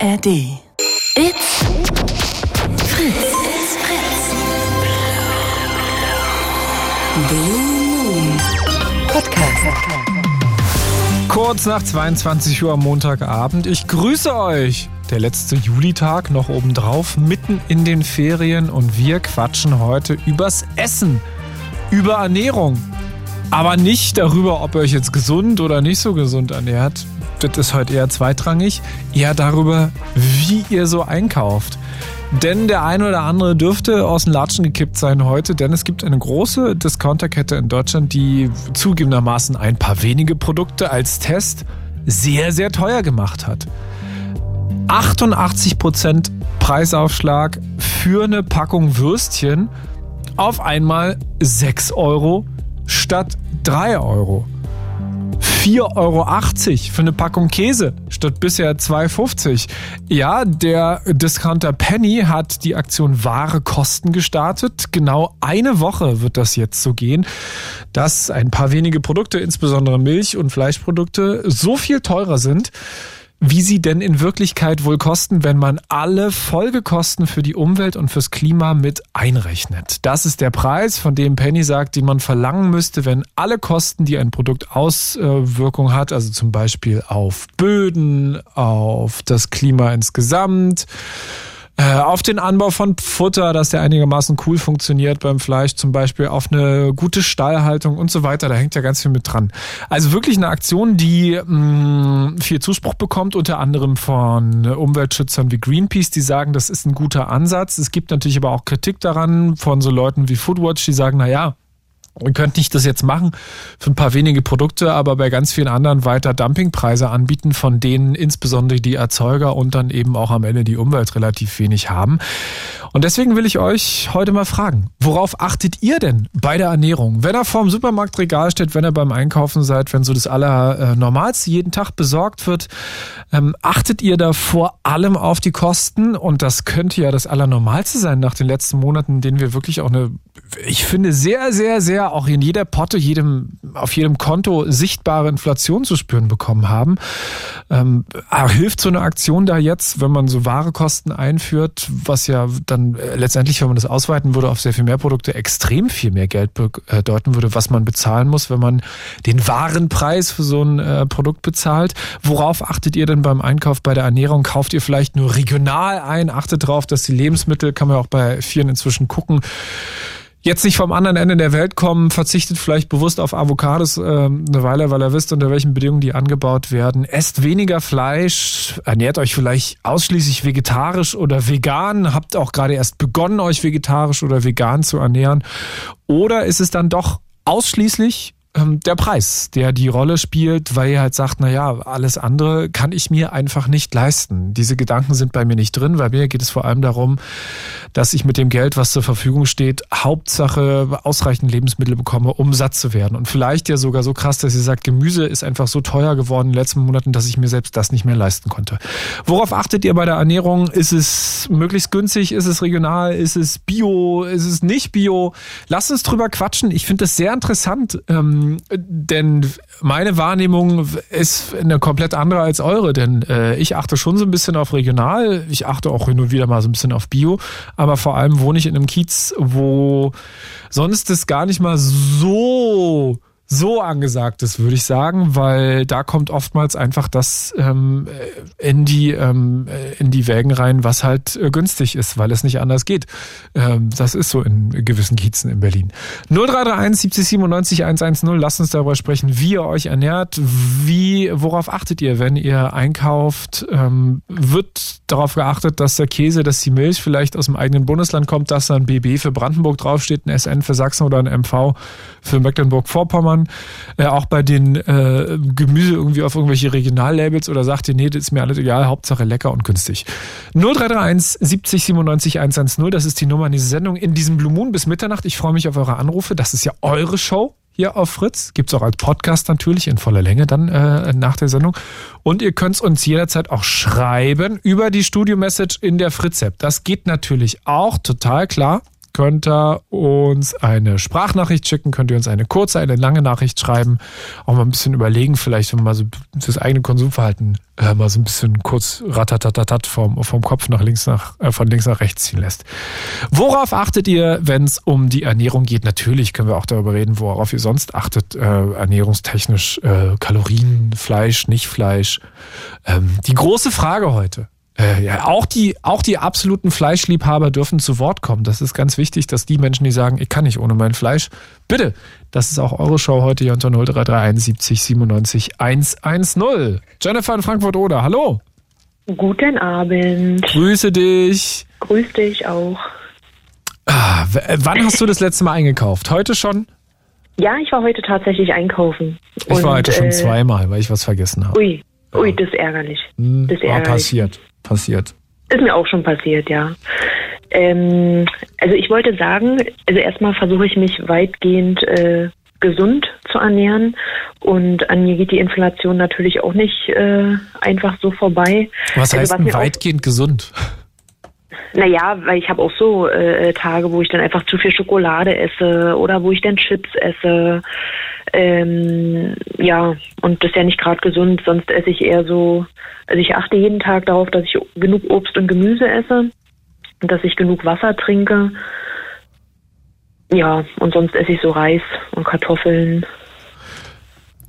ARD. It's Fritz. It's Fritz. Blue Moon Podcast. Kurz nach 22 Uhr am Montagabend. Ich grüße euch. Der letzte Julitag noch obendrauf, mitten in den Ferien und wir quatschen heute übers Essen, über Ernährung. Aber nicht darüber, ob ihr euch jetzt gesund oder nicht so gesund ernährt. Das ist heute eher zweitrangig. Eher darüber, wie ihr so einkauft. Denn der eine oder andere dürfte aus den Latschen gekippt sein heute, denn es gibt eine große Discounterkette in Deutschland, die zugegebenermaßen ein paar wenige Produkte als Test sehr, sehr teuer gemacht hat. 88% Preisaufschlag für eine Packung Würstchen auf einmal 6 Euro statt 3 Euro. 4,80 Euro für eine Packung Käse statt bisher 2,50. Ja, der Discounter Penny hat die Aktion Ware Kosten gestartet. Genau eine Woche wird das jetzt so gehen, dass ein paar wenige Produkte, insbesondere Milch- und Fleischprodukte, so viel teurer sind, wie sie denn in Wirklichkeit wohl kosten, wenn man alle Folgekosten für die Umwelt und fürs Klima mit einrechnet. Das ist der Preis, von dem Penny sagt, den man verlangen müsste, wenn alle Kosten, die ein Produkt Auswirkung hat, also zum Beispiel auf Böden, auf das Klima insgesamt, auf den Anbau von Futter, dass der einigermaßen cool funktioniert beim Fleisch, zum Beispiel auf eine gute Stallhaltung und so weiter. Da hängt ja ganz viel mit dran. Also wirklich eine Aktion, die mh, viel Zuspruch bekommt, unter anderem von Umweltschützern wie Greenpeace, die sagen, das ist ein guter Ansatz. Es gibt natürlich aber auch Kritik daran von so Leuten wie Foodwatch, die sagen, na ja, Ihr könnt nicht das jetzt machen für ein paar wenige Produkte, aber bei ganz vielen anderen weiter Dumpingpreise anbieten, von denen insbesondere die Erzeuger und dann eben auch am Ende die Umwelt relativ wenig haben. Und deswegen will ich euch heute mal fragen, worauf achtet ihr denn bei der Ernährung? Wenn er vorm Supermarktregal steht, wenn ihr beim Einkaufen seid, wenn so das Allernormalste jeden Tag besorgt wird, ähm, achtet ihr da vor allem auf die Kosten? Und das könnte ja das Allernormalste sein nach den letzten Monaten, in denen wir wirklich auch eine, ich finde, sehr, sehr, sehr auch in jeder Potte, jedem, auf jedem Konto sichtbare Inflation zu spüren bekommen haben. Ähm, hilft so eine Aktion da jetzt, wenn man so Warekosten einführt, was ja dann äh, letztendlich, wenn man das ausweiten würde auf sehr viel mehr Produkte, extrem viel mehr Geld bedeuten würde, was man bezahlen muss, wenn man den wahren Preis für so ein äh, Produkt bezahlt. Worauf achtet ihr denn beim Einkauf, bei der Ernährung? Kauft ihr vielleicht nur regional ein? Achtet darauf, dass die Lebensmittel, kann man auch bei vielen inzwischen gucken, jetzt nicht vom anderen Ende der Welt kommen, verzichtet vielleicht bewusst auf Avocados äh, eine Weile, weil er wisst, unter welchen Bedingungen die angebaut werden. Esst weniger Fleisch, ernährt euch vielleicht ausschließlich vegetarisch oder vegan, habt auch gerade erst begonnen, euch vegetarisch oder vegan zu ernähren. Oder ist es dann doch ausschließlich ähm, der Preis, der die Rolle spielt, weil ihr halt sagt, na ja, alles andere kann ich mir einfach nicht leisten. Diese Gedanken sind bei mir nicht drin, bei mir geht es vor allem darum, dass ich mit dem Geld, was zur Verfügung steht, Hauptsache ausreichend Lebensmittel bekomme, um satt zu werden. Und vielleicht ja sogar so krass, dass ihr sagt, Gemüse ist einfach so teuer geworden in den letzten Monaten, dass ich mir selbst das nicht mehr leisten konnte. Worauf achtet ihr bei der Ernährung? Ist es möglichst günstig? Ist es regional? Ist es bio? Ist es nicht bio? Lasst uns drüber quatschen. Ich finde das sehr interessant. Ähm, denn meine Wahrnehmung ist eine komplett andere als eure, denn äh, ich achte schon so ein bisschen auf regional, ich achte auch hin und wieder mal so ein bisschen auf Bio, aber vor allem wohne ich in einem Kiez, wo sonst es gar nicht mal so so angesagt ist, würde ich sagen, weil da kommt oftmals einfach das ähm, in die ähm, in die Wägen rein, was halt äh, günstig ist, weil es nicht anders geht. Ähm, das ist so in gewissen Kiezen in Berlin. 0331 70 97 110. Lasst uns darüber sprechen, wie ihr euch ernährt, wie worauf achtet ihr, wenn ihr einkauft? Ähm, wird darauf geachtet, dass der Käse, dass die Milch vielleicht aus dem eigenen Bundesland kommt, dass da ein BB für Brandenburg draufsteht, ein SN für Sachsen oder ein MV für Mecklenburg-Vorpommern? Jahren, äh, auch bei den äh, Gemüse irgendwie auf irgendwelche Regionallabels oder sagt ihr, nee, das ist mir alles egal, Hauptsache lecker und günstig. 0331 70 97 110, das ist die Nummer in dieser Sendung. In diesem Blue Moon bis Mitternacht. Ich freue mich auf eure Anrufe. Das ist ja eure Show hier auf Fritz. Gibt es auch als Podcast natürlich in voller Länge dann äh, nach der Sendung. Und ihr könnt uns jederzeit auch schreiben über die Studio-Message in der Fritz-App. Das geht natürlich auch total klar könnt ihr uns eine Sprachnachricht schicken, könnt ihr uns eine kurze, eine lange Nachricht schreiben, auch mal ein bisschen überlegen, vielleicht, wenn man mal so das eigene Konsumverhalten äh, mal so ein bisschen kurz ratatatatat vom, vom Kopf nach links nach, äh, von links nach rechts ziehen lässt. Worauf achtet ihr, wenn es um die Ernährung geht? Natürlich können wir auch darüber reden, worauf ihr sonst achtet, äh, ernährungstechnisch, äh, Kalorien, Fleisch, nicht Fleisch. Ähm, die große Frage heute. Äh, ja, auch die, auch die absoluten Fleischliebhaber dürfen zu Wort kommen. Das ist ganz wichtig, dass die Menschen, die sagen, ich kann nicht ohne mein Fleisch, bitte, das ist auch eure Show heute hier unter 0331 70 97 110. Jennifer in Frankfurt-Oder, hallo. Guten Abend. Grüße dich. Grüß dich auch. Ah, äh, wann hast du das letzte Mal eingekauft? Heute schon? Ja, ich war heute tatsächlich einkaufen. Ich war Und, heute schon äh, zweimal, weil ich was vergessen habe. Ui, ui, das ist ärgerlich. Hm, Das ist war ärgerlich. passiert. Passiert. Ist mir auch schon passiert, ja. Ähm, also ich wollte sagen, also erstmal versuche ich mich weitgehend äh, gesund zu ernähren und an mir geht die Inflation natürlich auch nicht äh, einfach so vorbei. Was Also heißt was denn mir auch- weitgehend gesund? Naja, weil ich habe auch so äh, Tage, wo ich dann einfach zu viel Schokolade esse oder wo ich dann Chips esse. Ähm, ja, und das ist ja nicht gerade gesund, sonst esse ich eher so, also ich achte jeden Tag darauf, dass ich genug Obst und Gemüse esse und dass ich genug Wasser trinke. Ja, und sonst esse ich so Reis und Kartoffeln.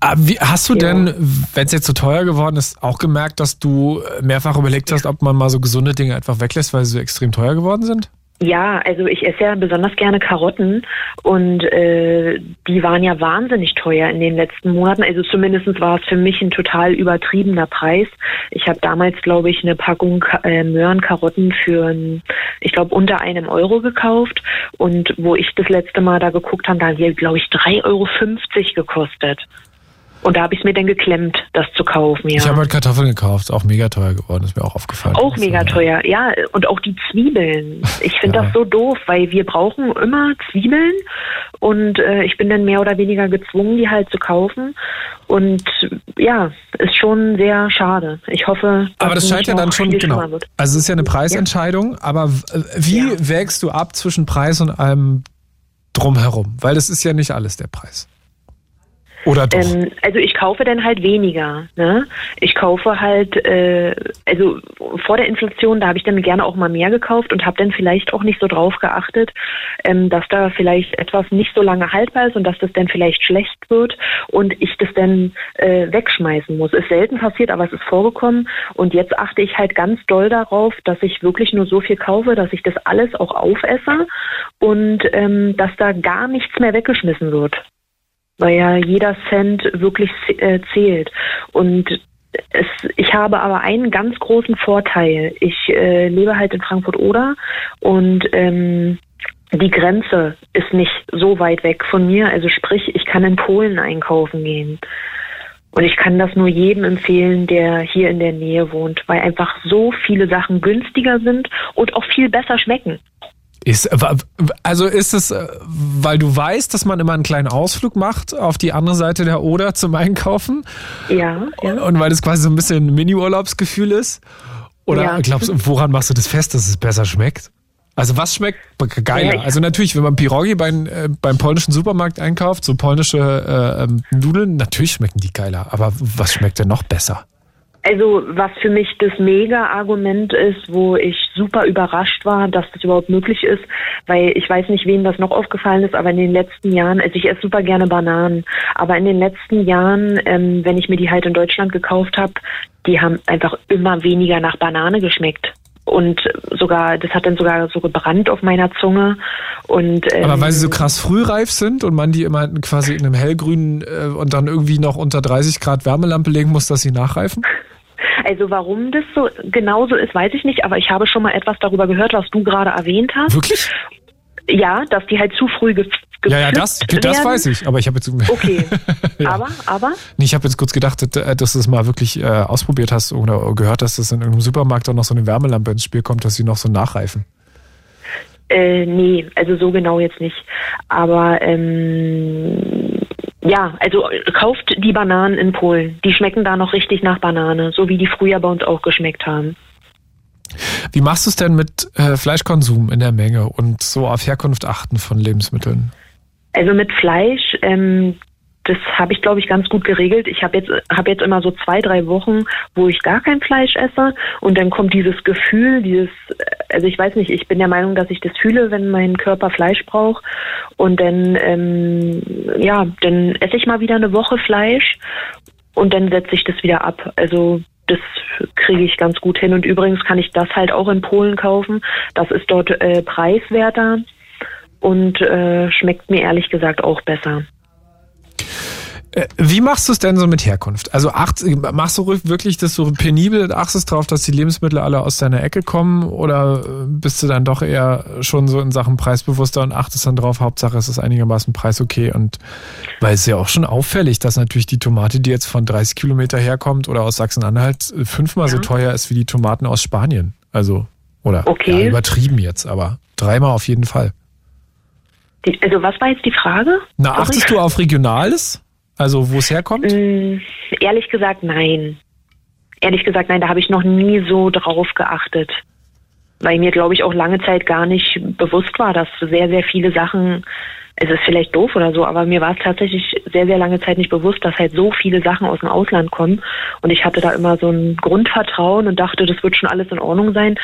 Ah, wie, hast du Ja. denn, wenn es jetzt so teuer geworden ist, auch gemerkt, dass du mehrfach überlegt hast, ob man mal so gesunde Dinge einfach weglässt, weil sie so extrem teuer geworden sind? Ja, also ich esse ja besonders gerne Karotten und äh, die waren ja wahnsinnig teuer in den letzten Monaten. Also zumindest war es für mich ein total übertriebener Preis. Ich habe damals, glaube ich, eine Packung äh, Möhrenkarotten für, ich glaube, unter einem Euro gekauft. Und wo ich das letzte Mal da geguckt habe, da haben die, glaube ich, 3,50 Euro gekostet. Und da habe ich es mir dann geklemmt, das zu kaufen. Ja. Ich habe halt Kartoffeln gekauft, ist auch mega teuer geworden, ist mir auch aufgefallen. Auch mega teuer, ja. Und auch die Zwiebeln. Ich finde Ja. das so doof, weil wir brauchen immer Zwiebeln und äh, ich bin dann mehr oder weniger gezwungen, die halt zu kaufen. Und ja, ist schon sehr schade. Ich hoffe, dass Aber das scheint ja dann schon, genau. wird. Also es ist ja eine Preisentscheidung, aber w- wie wägst du ab zwischen Preis und allem drumherum? Weil das ist ja nicht alles der Preis. Oder doch? Ähm, also ich kaufe dann halt weniger. Ne? Ich kaufe halt, äh, also vor der Inflation, da habe ich dann gerne auch mal mehr gekauft und habe dann vielleicht auch nicht so drauf geachtet, ähm, dass da vielleicht etwas nicht so lange haltbar ist und dass das dann vielleicht schlecht wird und ich das dann äh, wegschmeißen muss. Ist selten passiert, aber es ist vorgekommen und jetzt achte ich halt ganz doll darauf, dass ich wirklich nur so viel kaufe, dass ich das alles auch aufesse und ähm, dass da gar nichts mehr weggeschmissen wird weil ja jeder Cent wirklich äh, zählt. Und es, ich habe aber einen ganz großen Vorteil. Ich äh, lebe halt in Frankfurt-Oder und ähm, die Grenze ist nicht so weit weg von mir. Also sprich, ich kann in Polen einkaufen gehen. Und ich kann das nur jedem empfehlen, der hier in der Nähe wohnt, weil einfach so viele Sachen günstiger sind und auch viel besser schmecken. Ist, also ist es, äh, weil du weißt, dass man immer einen kleinen Ausflug macht auf die andere Seite der Oder zum Einkaufen Ja, ja. und weil das quasi so ein bisschen ein Mini-Urlaubsgefühl ist? Oder Ja. glaubst du, woran machst du das fest, dass es besser schmeckt? Also was schmeckt geiler? Ja, also natürlich, wenn man Pirogi beim, äh, beim polnischen Supermarkt einkauft, so polnische äh, ähm, Nudeln, natürlich schmecken die geiler. Aber was schmeckt denn noch besser? Also was für mich das Mega-Argument ist, wo ich super überrascht war, dass das überhaupt möglich ist, weil ich weiß nicht, wem das noch aufgefallen ist, aber in den letzten Jahren, also ich esse super gerne Bananen, aber in den letzten Jahren, ähm, wenn ich mir die halt in Deutschland gekauft habe, die haben einfach immer weniger nach Banane geschmeckt. Und sogar, das hat dann sogar so gebrannt auf meiner Zunge. Und, ähm, Aber weil sie so krass frühreif sind und man die immer quasi in einem hellgrünen äh, und dann irgendwie noch unter 30 Grad Wärmelampe legen muss, dass sie nachreifen? Also warum das so genauso ist, weiß ich nicht, aber ich habe schon mal etwas darüber gehört, was du gerade erwähnt hast. Wirklich? Ja, dass die halt zu früh Ja, ja, das, das werden. weiß ich. Aber ich habe jetzt, Okay, Ja. aber, aber, Nee, ich habe jetzt kurz gedacht, dass, äh, dass du es mal wirklich äh, ausprobiert hast oder gehört hast, dass in irgendeinem Supermarkt auch noch so eine Wärmelampe ins Spiel kommt, dass sie noch so nachreifen. äh, nee, also so genau jetzt nicht. Aber ähm, ja, also äh, kauft die Bananen in Polen. Die schmecken da noch richtig nach Banane, so wie die früher bei uns auch geschmeckt haben. Wie machst du es denn mit äh, Fleischkonsum in der Menge und so auf Herkunft achten von Lebensmitteln? Also mit Fleisch, ähm, das habe ich, glaube ich, ganz gut geregelt. Ich habe jetzt, hab jetzt immer so zwei, drei Wochen, wo ich gar kein Fleisch esse. Und dann kommt dieses Gefühl, dieses, also ich weiß nicht, ich bin der Meinung, dass ich das fühle, wenn mein Körper Fleisch braucht. Und dann, ähm, ja, dann esse ich mal wieder eine Woche Fleisch und dann setze ich das wieder ab. Also das kriege ich ganz gut hin. Und übrigens kann ich das halt auch in Polen kaufen. Das ist dort äh, preiswerter und äh, schmeckt mir ehrlich gesagt auch besser. Äh, wie machst du es denn so mit Herkunft? Also acht, machst du wirklich das so penibel, achtest drauf, dass die Lebensmittel alle aus deiner Ecke kommen oder äh, bist du dann doch eher schon so in Sachen preisbewusster und achtest dann drauf, Hauptsache es ist einigermaßen preisokay und weil es ja auch schon auffällig, dass natürlich die Tomate, die jetzt von 30 Kilometer herkommt oder aus Sachsen-Anhalt, äh, fünfmal ja. so teuer ist wie die Tomaten aus Spanien. Also, oder okay. ja, übertrieben jetzt, aber dreimal auf jeden Fall. Die, also was war jetzt die Frage? Na, achtest du auf Regionales? Also wo es herkommt? Mm, ehrlich gesagt, nein. Ehrlich gesagt, nein, da habe ich noch nie so drauf geachtet. Weil mir, glaube ich, auch lange Zeit gar nicht bewusst war, dass sehr, sehr viele Sachen es ist vielleicht doof oder so, aber mir war es tatsächlich sehr, sehr lange Zeit nicht bewusst, dass halt so viele Sachen aus dem Ausland kommen. Und ich hatte da immer so ein Grundvertrauen und dachte, das wird schon alles in Ordnung sein.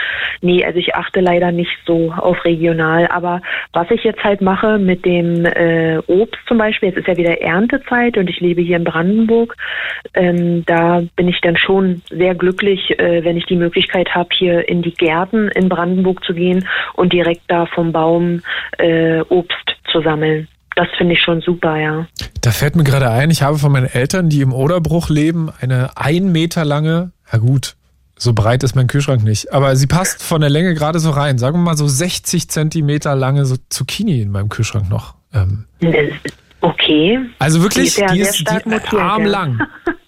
Nee, also ich achte leider nicht so auf regional. Aber was ich jetzt halt mache mit dem äh, Obst zum Beispiel, jetzt ist ja wieder Erntezeit und ich lebe hier in Brandenburg, ähm, da bin ich dann schon sehr glücklich, äh, wenn ich die Möglichkeit habe, hier in die Gärten in Brandenburg zu gehen und direkt da vom Baum äh, Obst zu sammeln. Das finde ich schon super, ja. Da fällt mir gerade ein, ich habe von meinen Eltern, die im Oderbruch leben, eine ein Meter lange, ja gut, so breit ist mein Kühlschrank nicht, aber sie passt von der Länge gerade so rein. Sagen wir mal so 60 Zentimeter lange so Zucchini in meinem Kühlschrank noch. Ähm. Okay. Also wirklich, die ist, die ist die, armlang.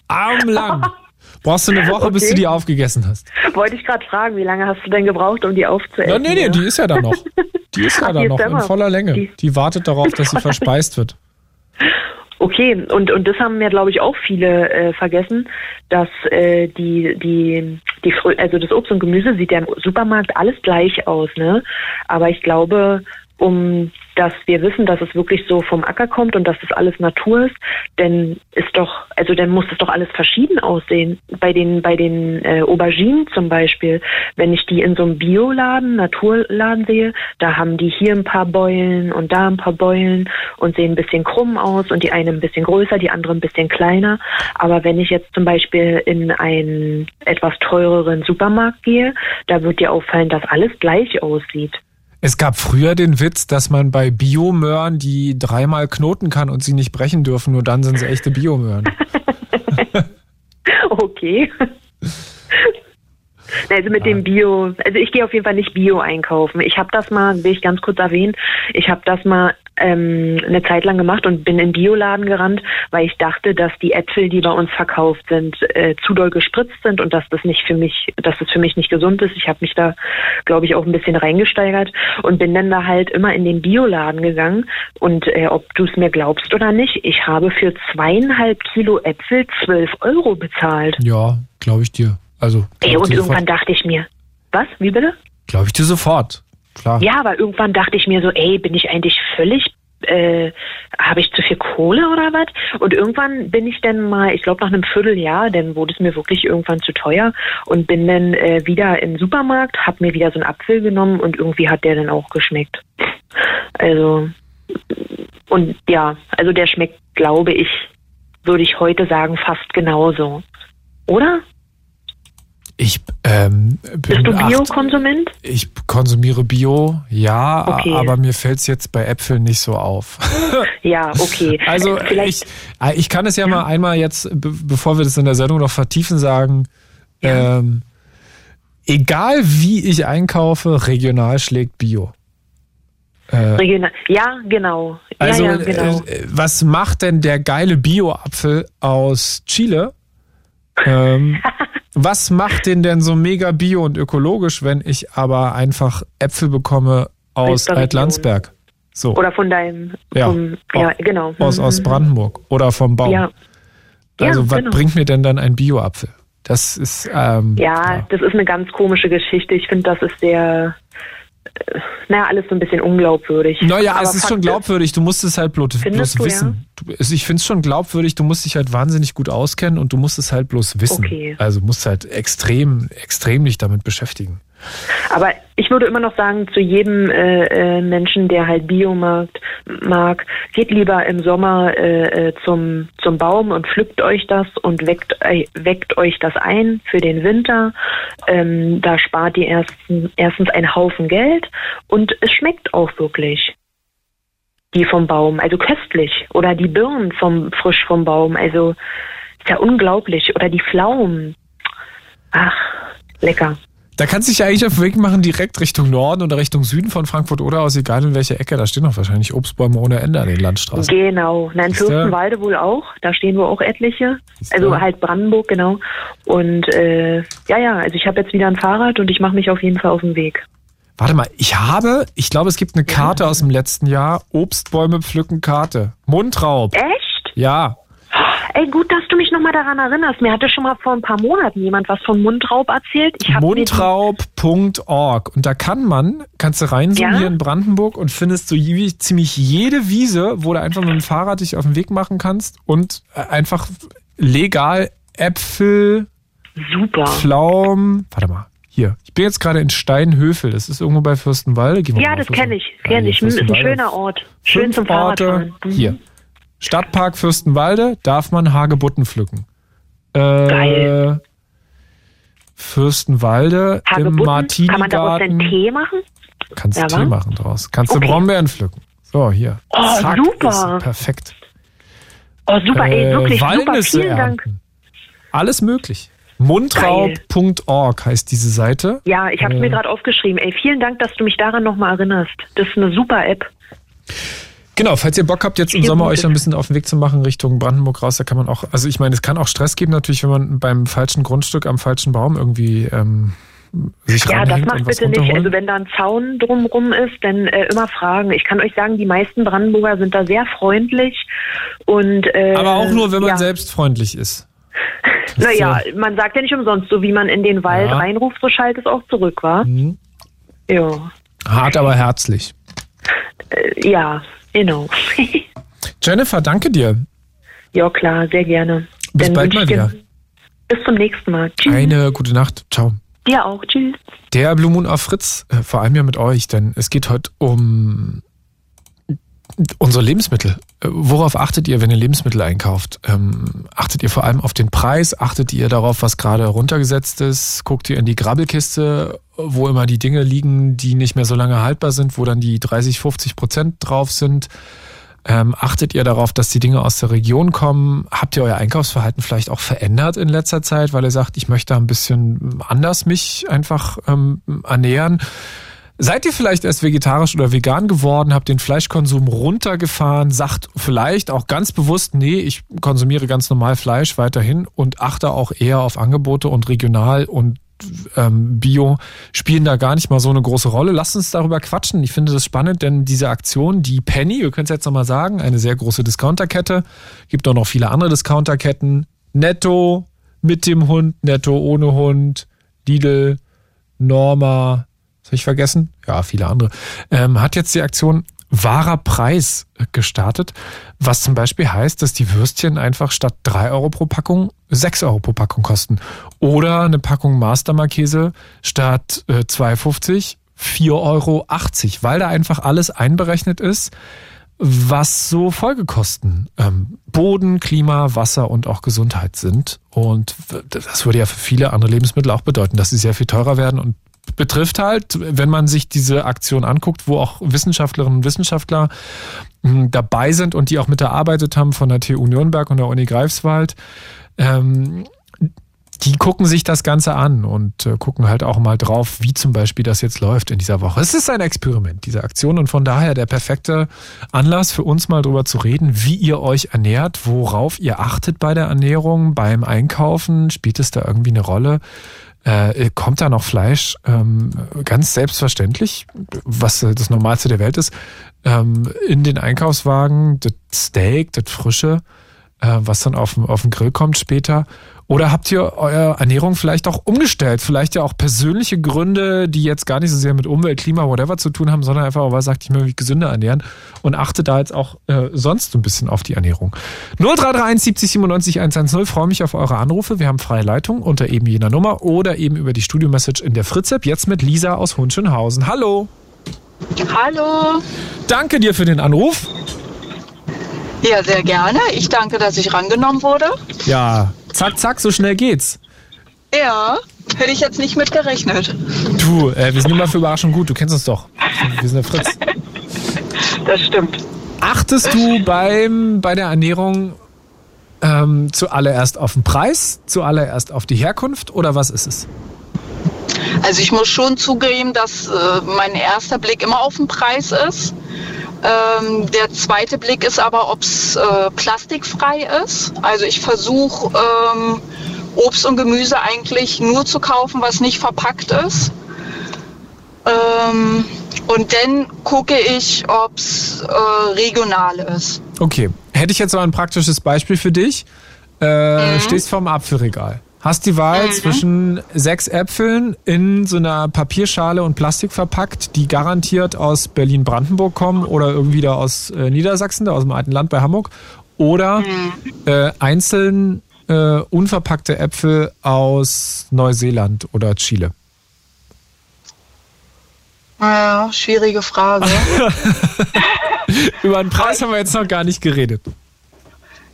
Armlang. Brauchst du eine Woche, okay. bis du die aufgegessen hast. Wollte ich gerade fragen, wie lange hast du denn gebraucht, um die aufzuessen? Ja, nee, nee, die ist ja da noch. Die ist ja da noch in voller Länge. Die, die wartet darauf, dass sie verspeist wird. Okay, und, und das haben mir, glaube ich, auch viele äh, vergessen, dass äh, die, die, die, also das Obst und Gemüse sieht ja im Supermarkt alles gleich aus, ne? Aber ich glaube, um dass wir wissen, dass es wirklich so vom Acker kommt und dass das alles Natur ist, denn ist doch, also dann muss es doch alles verschieden aussehen. Bei den, bei den äh, Auberginen zum Beispiel, wenn ich die in so einem Bioladen, Naturladen sehe, da haben die hier ein paar Beulen und da ein paar Beulen und sehen ein bisschen krumm aus und die eine ein bisschen größer, die andere ein bisschen kleiner. Aber wenn ich jetzt zum Beispiel in einen etwas teureren Supermarkt gehe, da wird dir auffallen, dass alles gleich aussieht. Es gab früher den Witz, dass man bei Biomöhren die dreimal knoten kann und sie nicht brechen dürfen, nur dann sind sie echte Biomöhren. okay. Also mit dem Bio, also ich gehe auf jeden Fall nicht Bio einkaufen. Ich habe das mal, will ich ganz kurz erwähnen, ich habe das mal ähm, eine Zeit lang gemacht und bin in Bioladen gerannt, weil ich dachte, dass die Äpfel, die bei uns verkauft sind, äh, zu doll gespritzt sind und dass das nicht für mich, dass das für mich nicht gesund ist. Ich habe mich da, glaube ich, auch ein bisschen reingesteigert und bin dann da halt immer in den Bioladen gegangen und äh, ob du es mir glaubst oder nicht, ich habe für zweieinhalb Kilo Äpfel zwölf Euro bezahlt. Ja, glaube ich dir. Also. Ey, und irgendwann dachte ich mir, was? Wie bitte? Glaube ich dir sofort. Klar. Ja, aber irgendwann dachte ich mir so, ey, bin ich eigentlich völlig äh, habe ich zu viel Kohle oder was? Und irgendwann bin ich dann mal, ich glaube nach einem Vierteljahr, dann wurde es mir wirklich irgendwann zu teuer und bin dann äh, wieder im Supermarkt, habe mir wieder so einen Apfel genommen und irgendwie hat der dann auch geschmeckt. Also und ja, also der schmeckt, glaube ich, würde ich heute sagen, fast genauso. Oder? Ich ähm, bin Bist du Bio-Konsument? Ich konsumiere Bio, ja, okay. aber mir fällt es jetzt bei Äpfeln nicht so auf. ja, okay. Also ich, äh, ich kann es ja, ja. mal einmal jetzt, bevor wir das in der Sendung noch vertiefen, sagen, ja. ähm, egal wie ich einkaufe, regional schlägt Bio. Äh, regional, ja, genau. Also, ja, genau. Äh, was macht denn der geile Bio-Apfel aus Chile? Ähm, was macht den denn so mega bio und ökologisch, wenn ich aber einfach Äpfel bekomme aus Altlandsberg? So. Oder von deinem, ja, vom, ja genau. Aus, aus mhm. Brandenburg oder vom Baum. Ja. Also ja, was genau. bringt mir denn dann ein Bio-Apfel? Das ist. Ähm, Ja, das ist eine ganz komische Geschichte. Ich finde, das ist sehr, naja, alles so ein bisschen unglaubwürdig. Naja, Aber es ist schon glaubwürdig. Du musst es halt bloß, bloß du, wissen. Du, also ich finde es schon glaubwürdig. Du musst dich halt wahnsinnig gut auskennen und du musst es halt bloß wissen. Okay. Also musst halt extrem, extrem dich damit beschäftigen. Aber ich würde immer noch sagen, zu jedem äh, äh, Menschen, der halt Biomarkt mag, geht lieber im Sommer äh, äh, zum, zum Baum und pflückt euch das und weckt, äh, weckt euch das ein für den Winter. Ähm, da spart ihr ersten, erstens einen Haufen Geld und es schmeckt auch wirklich. Die vom Baum, also köstlich. Oder die Birnen vom frisch vom Baum, also ist ja unglaublich. Oder die Pflaumen. Ach, lecker. Da kannst du dich ja eigentlich auf den Weg machen, direkt Richtung Norden oder Richtung Süden von Frankfurt oder aus, egal in welche Ecke. Da stehen doch wahrscheinlich Obstbäume ohne Ende an den Landstraßen. Genau. Nein? Fürstenwalde wohl auch. Da stehen wohl auch etliche. Also halt Brandenburg, genau. Und äh, ja, ja, also ich habe jetzt wieder ein Fahrrad und ich mache mich auf jeden Fall auf den Weg. Warte mal, ich habe, ich glaube, es gibt eine Karte aus dem letzten Jahr. Obstbäume pflücken Karte. Mundraub. Echt? Ja. Ey, gut, dass du mich nochmal daran erinnerst. Mir hatte schon mal vor ein paar Monaten jemand was von Mundraub erzählt. Mundraub.org. Und da kann man, kannst du reinzoomen Ja? hier in Brandenburg und findest so je, ziemlich jede Wiese, wo du einfach mit dem Fahrrad dich auf den Weg machen kannst und äh, einfach legal Äpfel, Super. Pflaumen. Warte mal. Hier. Ich bin jetzt gerade in Steinhöfel. Das ist irgendwo bei Fürstenwalde. Ja, das kenne ich. Kenne Ja, ich. Hm, Ist ein schöner Ort. Schön Fünf zum Orte. Fahrradfahren. Mhm. Hier. Stadtpark Fürstenwalde darf man Hagebutten pflücken. Äh, Geil. Fürstenwalde im Hagebutten. Martini Kann man daraus denn Tee machen? Kannst du Ja, Tee machen draus. Kannst du Okay. Brombeeren pflücken. So, hier. Oh, super. Ist perfekt. Oh, super, ey, Äh, wirklich super. Walnüsse Vielen Dank. ernten. Alles möglich. Mundraub.org heißt diese Seite. Ja, ich habe es Äh. mir gerade aufgeschrieben. Ey, vielen Dank, dass du mich daran nochmal erinnerst. Das ist eine super App. Genau, falls ihr Bock habt, jetzt im Sommer euch ein bisschen auf den Weg zu machen Richtung Brandenburg raus, da kann man auch, also ich meine, es kann auch Stress geben natürlich, wenn man beim falschen Grundstück am falschen Baum irgendwie ähm, sich Ja, das macht bitte nicht. Also wenn da ein Zaun drumrum ist, dann äh, immer fragen. Ich kann euch sagen, die meisten Brandenburger sind da sehr freundlich und äh, Aber auch nur, wenn man ja. selbst freundlich ist. Naja, ist man sagt ja nicht umsonst, so wie man in den Wald Ja. reinruft, so schallt es auch zurück, war? Mhm. Ja. so Hart, aber herzlich. Äh, ja, genau. Jennifer, danke dir. ja, klar, sehr gerne. Bis Dann bald mal wieder. Bis zum nächsten Mal. Tschüss. Eine gute Nacht. Ciao. Dir auch. Tschüss. Der Blue Moon auf Fritz, äh, vor allem ja mit euch, denn es geht heute um unsere Lebensmittel. Äh, Worauf achtet ihr, wenn ihr Lebensmittel einkauft? Ähm, achtet ihr vor allem auf den Preis? Achtet ihr darauf, was gerade runtergesetzt ist? Guckt ihr in die Grabbelkiste, wo immer die Dinge liegen, die nicht mehr so lange haltbar sind, wo dann die 30, 50 Prozent drauf sind? Ähm, achtet ihr darauf, dass die Dinge aus der Region kommen? Habt ihr euer Einkaufsverhalten vielleicht auch verändert in letzter Zeit, weil ihr sagt, ich möchte ein bisschen anders mich einfach ähm, ernähren? Seid ihr vielleicht erst vegetarisch oder vegan geworden, habt den Fleischkonsum runtergefahren, sagt vielleicht auch ganz bewusst, nee, ich konsumiere ganz normal Fleisch weiterhin und achte auch eher auf Angebote und regional und ähm, Bio spielen da gar nicht mal so eine große Rolle. Lasst uns darüber quatschen. Ich finde das spannend, denn diese Aktion, die Penny, wir können es jetzt nochmal sagen, eine sehr große Discounterkette, gibt auch noch viele andere Discounterketten. Netto mit dem Hund, Netto ohne Hund, Lidl, Norma, habe ich vergessen? Ja, viele andere. Ähm, hat jetzt die Aktion wahrer Preis äh, gestartet, was zum Beispiel heißt, dass die Würstchen einfach statt 3 Euro pro Packung 6 Euro pro Packung kosten. Oder eine Packung Mastermarkese statt äh, 2,50 4,80 Euro, weil da einfach alles einberechnet ist, was so Folgekosten ähm, Boden, Klima, Wasser und auch Gesundheit sind. Und das würde ja für viele andere Lebensmittel auch bedeuten, dass sie sehr viel teurer werden und betrifft halt, wenn man sich diese Aktion anguckt, wo auch Wissenschaftlerinnen und Wissenschaftler mh, dabei sind und die auch mitgearbeitet haben von der TU Nürnberg und der Uni Greifswald, ähm, die gucken sich das Ganze an und äh, gucken halt auch mal drauf, wie zum Beispiel das jetzt läuft in dieser Woche. Es ist ein Experiment, diese Aktion und von daher der perfekte Anlass für uns mal drüber zu reden, wie ihr euch ernährt, worauf ihr achtet bei der Ernährung, beim Einkaufen, spielt es da irgendwie eine Rolle? Äh, kommt da noch Fleisch? Ähm, ganz selbstverständlich, was äh, das Normalste der Welt ist, ähm, in den Einkaufswagen, das Steak, das Frische, äh, was dann auf, den- auf den Grill kommt später. Oder habt ihr eure Ernährung vielleicht auch umgestellt? Vielleicht ja auch persönliche Gründe, die jetzt gar nicht so sehr mit Umwelt, Klima, whatever zu tun haben, sondern einfach, weil sagt, ich möchte mich gesünder ernähren und achte da jetzt auch äh, sonst ein bisschen auf die Ernährung. 0331 70 97 110. Freue mich auf eure Anrufe. Wir haben freie Leitung unter eben jener Nummer oder eben über die Studio-Message in der Fritz-App. Jetzt mit Lisa aus Hunschenhausen. Hallo. Hallo. Danke dir für den Anruf. Ja, sehr gerne. Ich danke, dass ich rangenommen wurde. Ja, zack, zack, so schnell geht's. Ja, hätte ich jetzt nicht mit gerechnet. Du, äh, wir sind immer für Überraschung gut. Du kennst uns doch. Wir sind der Fritz. Das stimmt. Achtest du beim, bei der Ernährung ähm, zuallererst auf den Preis, zuallererst auf die Herkunft oder was ist es? Also ich muss schon zugeben, dass äh, mein erster Blick immer auf den Preis ist. Ähm, der zweite Blick ist aber, ob es äh, plastikfrei ist. Also ich versuche ähm, Obst und Gemüse eigentlich nur zu kaufen, was nicht verpackt ist. Ähm, und dann gucke ich, ob es äh, regional ist. Okay, hätte ich jetzt mal ein praktisches Beispiel für dich. Äh, mhm. Stehst vorm Apfelregal. Hast die Wahl mhm. zwischen sechs Äpfeln in so einer Papierschale und Plastik verpackt, die garantiert aus Berlin-Brandenburg kommen oder irgendwie da aus äh, Niedersachsen, da aus dem alten Land bei Hamburg, oder mhm. äh, einzeln äh, unverpackte Äpfel aus Neuseeland oder Chile? Ja, schwierige Frage. Über den Preis haben wir jetzt noch gar nicht geredet.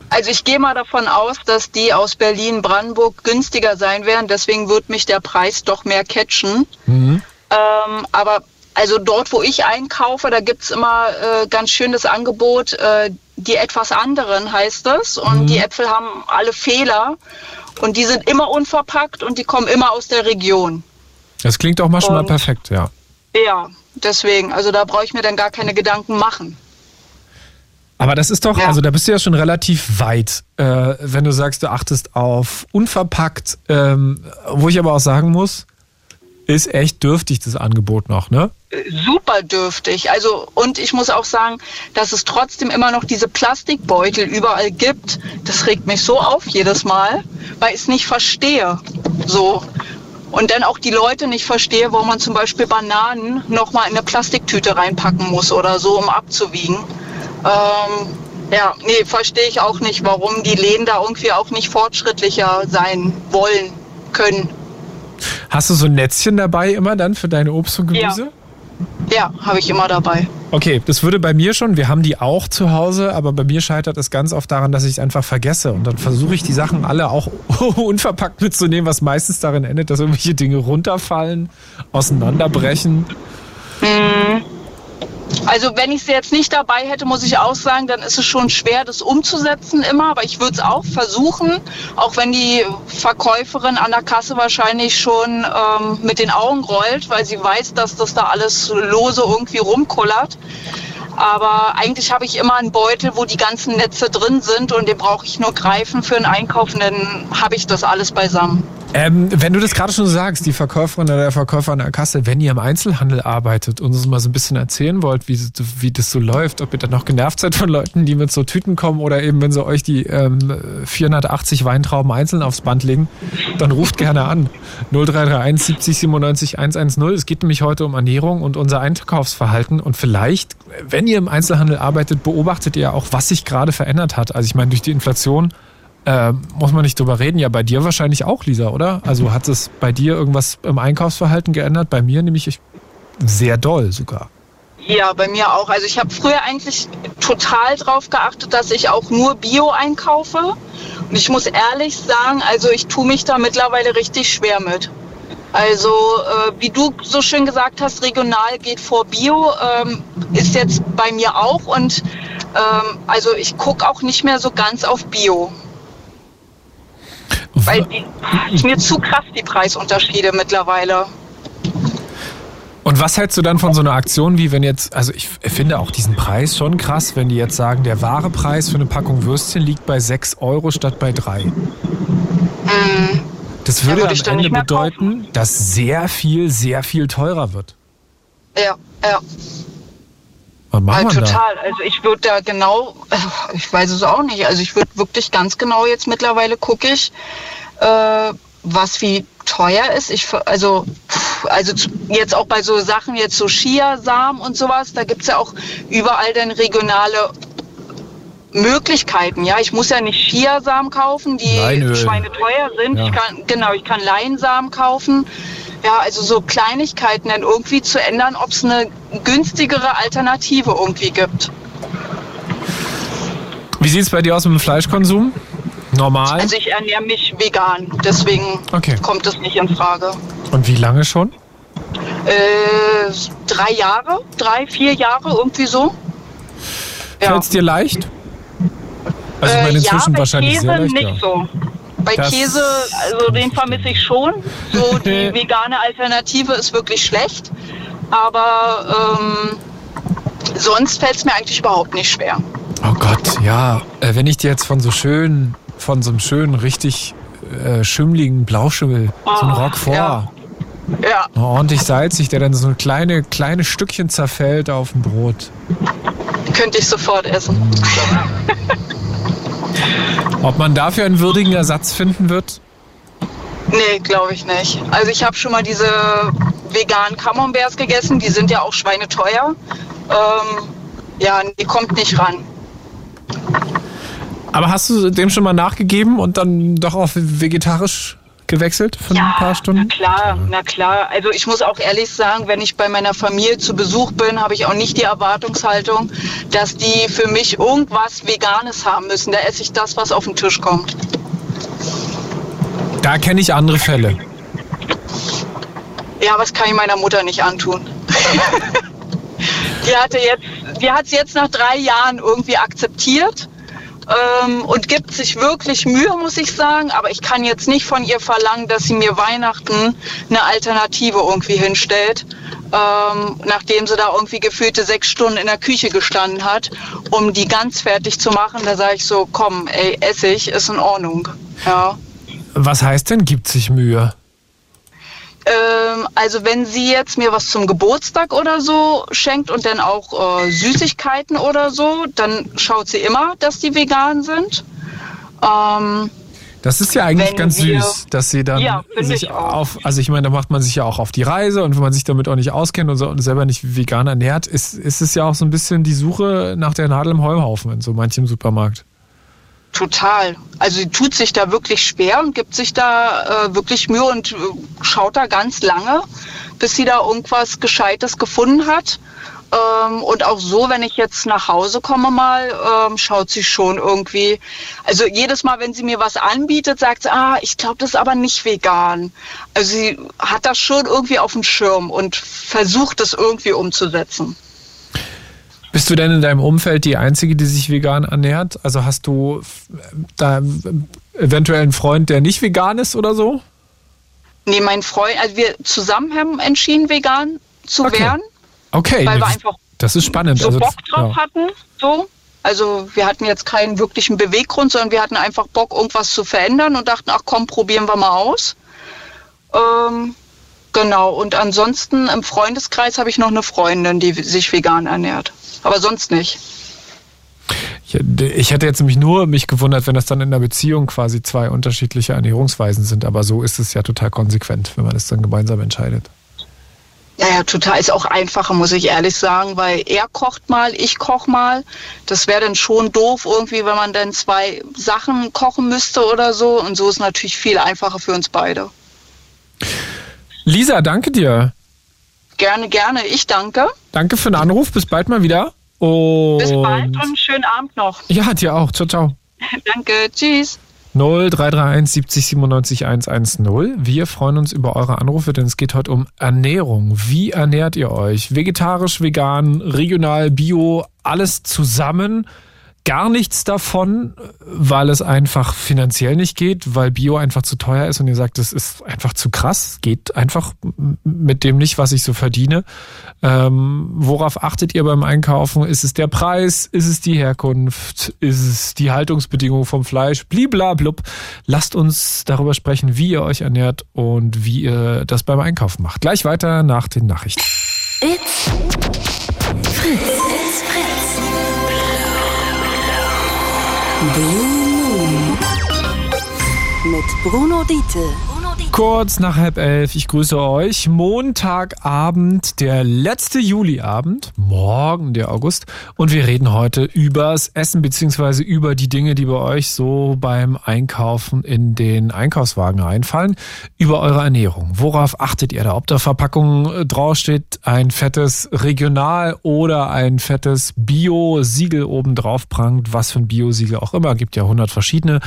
Also ich gehe mal davon aus, dass die aus Berlin, Brandenburg günstiger sein werden. Deswegen wird mich der Preis doch mehr catchen. Mhm. Ähm, aber also dort, wo ich einkaufe, da gibt es immer äh, ganz schönes Angebot. Äh, die etwas anderen heißt es. Und mhm. die Äpfel haben alle Fehler. Und die sind immer unverpackt und die kommen immer aus der Region. Das klingt auch mal schon mal perfekt, ja. Ja, deswegen. Also da brauche ich mir dann gar keine Gedanken machen. Aber das ist doch, ja. also da bist du ja schon relativ weit, äh, wenn du sagst, du achtest auf unverpackt, ähm, wo ich aber auch sagen muss, ist echt dürftig das Angebot noch, ne? Super dürftig. Also, und ich muss auch sagen, dass es trotzdem immer noch diese Plastikbeutel überall gibt. Das regt mich so auf jedes Mal, weil ich es nicht verstehe. So. Und dann auch die Leute nicht verstehe, warum man zum Beispiel Bananen nochmal in eine Plastiktüte reinpacken muss oder so, um abzuwiegen. Ähm, ja, nee, verstehe ich auch nicht, warum die Läden da irgendwie auch nicht fortschrittlicher sein wollen, können. Hast du so ein Netzchen dabei immer dann für deine Obst und Gemüse? Ja, ja habe ich immer dabei. Okay, das würde bei mir schon, wir haben die auch zu Hause, aber bei mir scheitert es ganz oft daran, dass ich es einfach vergesse. Und dann versuche ich die Sachen alle auch unverpackt mitzunehmen, was meistens darin endet, dass irgendwelche Dinge runterfallen, auseinanderbrechen. Mhm. Also wenn ich sie jetzt nicht dabei hätte, muss ich auch sagen, dann ist es schon schwer, das umzusetzen immer. Aber ich würde es auch versuchen, auch wenn die Verkäuferin an der Kasse wahrscheinlich schon ähm, mit den Augen rollt, weil sie weiß, dass das da alles lose irgendwie rumkullert. Aber eigentlich habe ich immer einen Beutel, wo die ganzen Netze drin sind und den brauche ich nur greifen für einen Einkauf und dann habe ich das alles beisammen. Ähm, wenn du das gerade schon sagst, die Verkäuferin oder der Verkäufer an der Kasse, wenn ihr im Einzelhandel arbeitet und uns mal so ein bisschen erzählen wollt, wie, wie das so läuft, ob ihr dann noch genervt seid von Leuten, die mit so Tüten kommen oder eben, wenn sie euch die ähm, 480 Weintrauben einzeln aufs Band legen, dann ruft gerne an. 0331 70 97 110. Es geht nämlich heute um Ernährung und unser Einkaufsverhalten und vielleicht, wenn ihr im Einzelhandel arbeitet, beobachtet ihr auch, was sich gerade verändert hat. Also ich meine, durch die Inflation äh, muss man nicht drüber reden. Ja, bei dir wahrscheinlich auch, Lisa, oder? Also hat es bei dir irgendwas im Einkaufsverhalten geändert? Bei mir nämlich sehr doll sogar. Ja, bei mir auch. Also ich habe früher eigentlich total drauf geachtet, dass ich auch nur Bio einkaufe. Und ich muss ehrlich sagen, also ich tue mich da mittlerweile richtig schwer mit. Also äh, wie du so schön gesagt hast, regional geht vor Bio, ähm, ist jetzt bei mir auch. Und ähm, also ich gucke auch nicht mehr so ganz auf Bio. Weil die, ist mir zu krass, die Preisunterschiede mittlerweile. Und was hältst du dann von so einer Aktion wie wenn jetzt, also ich finde auch diesen Preis schon krass, wenn die jetzt sagen, der wahre Preis für eine Packung Würstchen liegt bei 6 Euro statt bei 3. Mm. Das würde ja, am Ende bedeuten, kaufen. dass sehr viel, sehr viel teurer wird. Ja, ja. Was macht man total. Da? Also ich würde da genau, ich weiß es auch nicht. Also ich würde wirklich ganz genau jetzt mittlerweile gucke ich, äh, was wie teuer ist. Ich, also, also jetzt auch bei so Sachen, jetzt so Chiasamen und sowas, da gibt's ja auch überall dann regionale Möglichkeiten. Ja, ich muss ja nicht Chiasamen kaufen, die Leinöl. schweineteuer sind. Ja. Ich kann, genau, ich kann Leinsamen kaufen. Ja, also so Kleinigkeiten dann irgendwie zu ändern, ob es eine günstigere Alternative irgendwie gibt. Wie sieht es bei dir aus mit dem Fleischkonsum? Normal? Also ich ernähre mich vegan, deswegen Okay. kommt es nicht in Frage. Und wie lange schon? Äh, drei Jahre, drei, vier Jahre, irgendwie so. Ja. Fällt es dir leicht? Also ich meine Äh, inzwischen ja, bei wahrscheinlich Käse sehr leicht. nicht ja. so. Bei Das Käse, also den vermisse ich schon. So die vegane Alternative ist wirklich schlecht. Aber ähm, sonst fällt es mir eigentlich überhaupt nicht schwer. Oh Gott, ja. Äh, wenn ich dir jetzt von so schön, von so einem schönen, richtig äh, schimmligen Blauschimmel, so ein Oh, Roquefort, ja. Ja, ordentlich salzig, der dann so ein kleine, kleine Stückchen zerfällt auf dem Brot. könnte ich sofort essen. Ob man dafür einen würdigen Ersatz finden wird? Nee, glaube ich nicht. Also ich habe schon mal diese veganen Camemberts gegessen, die sind ja auch schweineteuer. Ähm, ja, die kommt nicht ran. Aber hast du dem schon mal nachgegeben und dann doch auf vegetarisch gewechselt für ein paar Stunden? Na klar, na klar. Also ich muss auch ehrlich sagen, wenn ich bei meiner Familie zu Besuch bin, habe ich auch nicht die Erwartungshaltung, dass die für mich irgendwas Veganes haben müssen. Da esse ich das, was auf den Tisch kommt. Da kenne ich andere Fälle. Ja, was kann ich meiner Mutter nicht antun? die hatte jetzt, die hat es jetzt nach drei Jahren irgendwie akzeptiert ähm, und gibt sich wirklich Mühe, muss ich sagen. Aber ich kann jetzt nicht von ihr verlangen, dass sie mir Weihnachten eine Alternative irgendwie hinstellt, ähm, nachdem sie da irgendwie gefühlte sechs Stunden in der Küche gestanden hat, um die ganz fertig zu machen. Da sage ich so, komm, ey, Essig ist in Ordnung. Ja. Was heißt denn, gibt sich Mühe? Ähm, also wenn sie jetzt mir was zum Geburtstag oder so schenkt und dann auch äh, Süßigkeiten oder so, dann schaut sie immer, dass die vegan sind. Ähm, Das ist ja eigentlich ganz wir- süß, dass sie dann Ja, sich auf, also ich meine, da macht man sich ja auch auf die Reise und wenn man sich damit auch nicht auskennt und, so, und selber nicht vegan ernährt, ist, ist es ja auch so ein bisschen die Suche nach der Nadel im Heuhaufen in so manchem Supermarkt. total. Also sie tut sich da wirklich schwer und gibt sich da äh, wirklich Mühe und äh, schaut da ganz lange, bis sie da irgendwas Gescheites gefunden hat. Ähm, und auch so, wenn ich jetzt nach Hause komme mal, ähm, schaut sie schon irgendwie. Also jedes Mal, wenn sie mir was anbietet, sagt sie, ah, ich glaube, das ist aber nicht vegan. Also sie hat das schon irgendwie auf dem Schirm und versucht es irgendwie umzusetzen. Bist du denn in deinem Umfeld die Einzige, die sich vegan ernährt? Also hast du äh, da eventuell einen Freund, der nicht vegan ist oder so? Nee, mein Freund, also wir zusammen haben entschieden, vegan zu Okay. werden. Okay, Weil wir einfach das ist spannend. so also, Bock drauf ja. hatten. So. Also wir hatten jetzt keinen wirklichen Beweggrund, sondern wir hatten einfach Bock, irgendwas zu verändern und dachten, ach komm, probieren wir mal aus. Ähm, genau. Und ansonsten im Freundeskreis habe ich noch eine Freundin, die sich vegan ernährt. Aber sonst nicht. Ich, hätte jetzt nämlich nur mich gewundert, wenn das dann in der Beziehung quasi zwei unterschiedliche Ernährungsweisen sind. Aber so ist es ja total konsequent, wenn man das dann gemeinsam entscheidet. Ja, ja, total. Ist auch einfacher, muss ich ehrlich sagen, weil er kocht mal, ich koch mal. Das wäre dann schon doof irgendwie, wenn man dann zwei Sachen kochen müsste oder so. Und so ist natürlich viel einfacher für uns beide. Lisa, danke dir. Gerne, gerne. Ich danke. Danke für den Anruf. Bis bald mal wieder. Und Bis bald und einen schönen Abend noch. Ja, dir auch. Ciao, ciao. Danke. Tschüss. 0331 70 97 110. Wir freuen uns über eure Anrufe, denn es geht heute um Ernährung. Wie ernährt ihr euch? Vegetarisch, vegan, regional, bio, alles zusammen. Gar nichts davon, weil es einfach finanziell nicht geht, weil Bio einfach zu teuer ist und ihr sagt, das ist einfach zu krass, geht einfach mit dem nicht, was ich so verdiene. Ähm, worauf achtet ihr beim Einkaufen? Ist es der Preis? Ist es die Herkunft? Ist es die Haltungsbedingungen vom Fleisch? Bliblablub. Lasst uns darüber sprechen, wie ihr euch ernährt und wie ihr das beim Einkaufen macht. Gleich weiter nach den Nachrichten. It's Fritz. Blue Moon. mit Bruno Diete. Kurz nach halb elf, ich grüße euch. Montagabend, der letzte Juliabend, morgen der August. Und wir reden heute übers Essen beziehungsweise über die Dinge, die bei euch so beim Einkaufen in den Einkaufswagen reinfallen. Über eure Ernährung. Worauf achtet ihr da? Ob der Verpackung äh, draufsteht ein fettes Regional oder ein fettes Bio-Siegel oben drauf prangt, was für ein Bio-Siegel auch immer, gibt ja 100 verschiedene.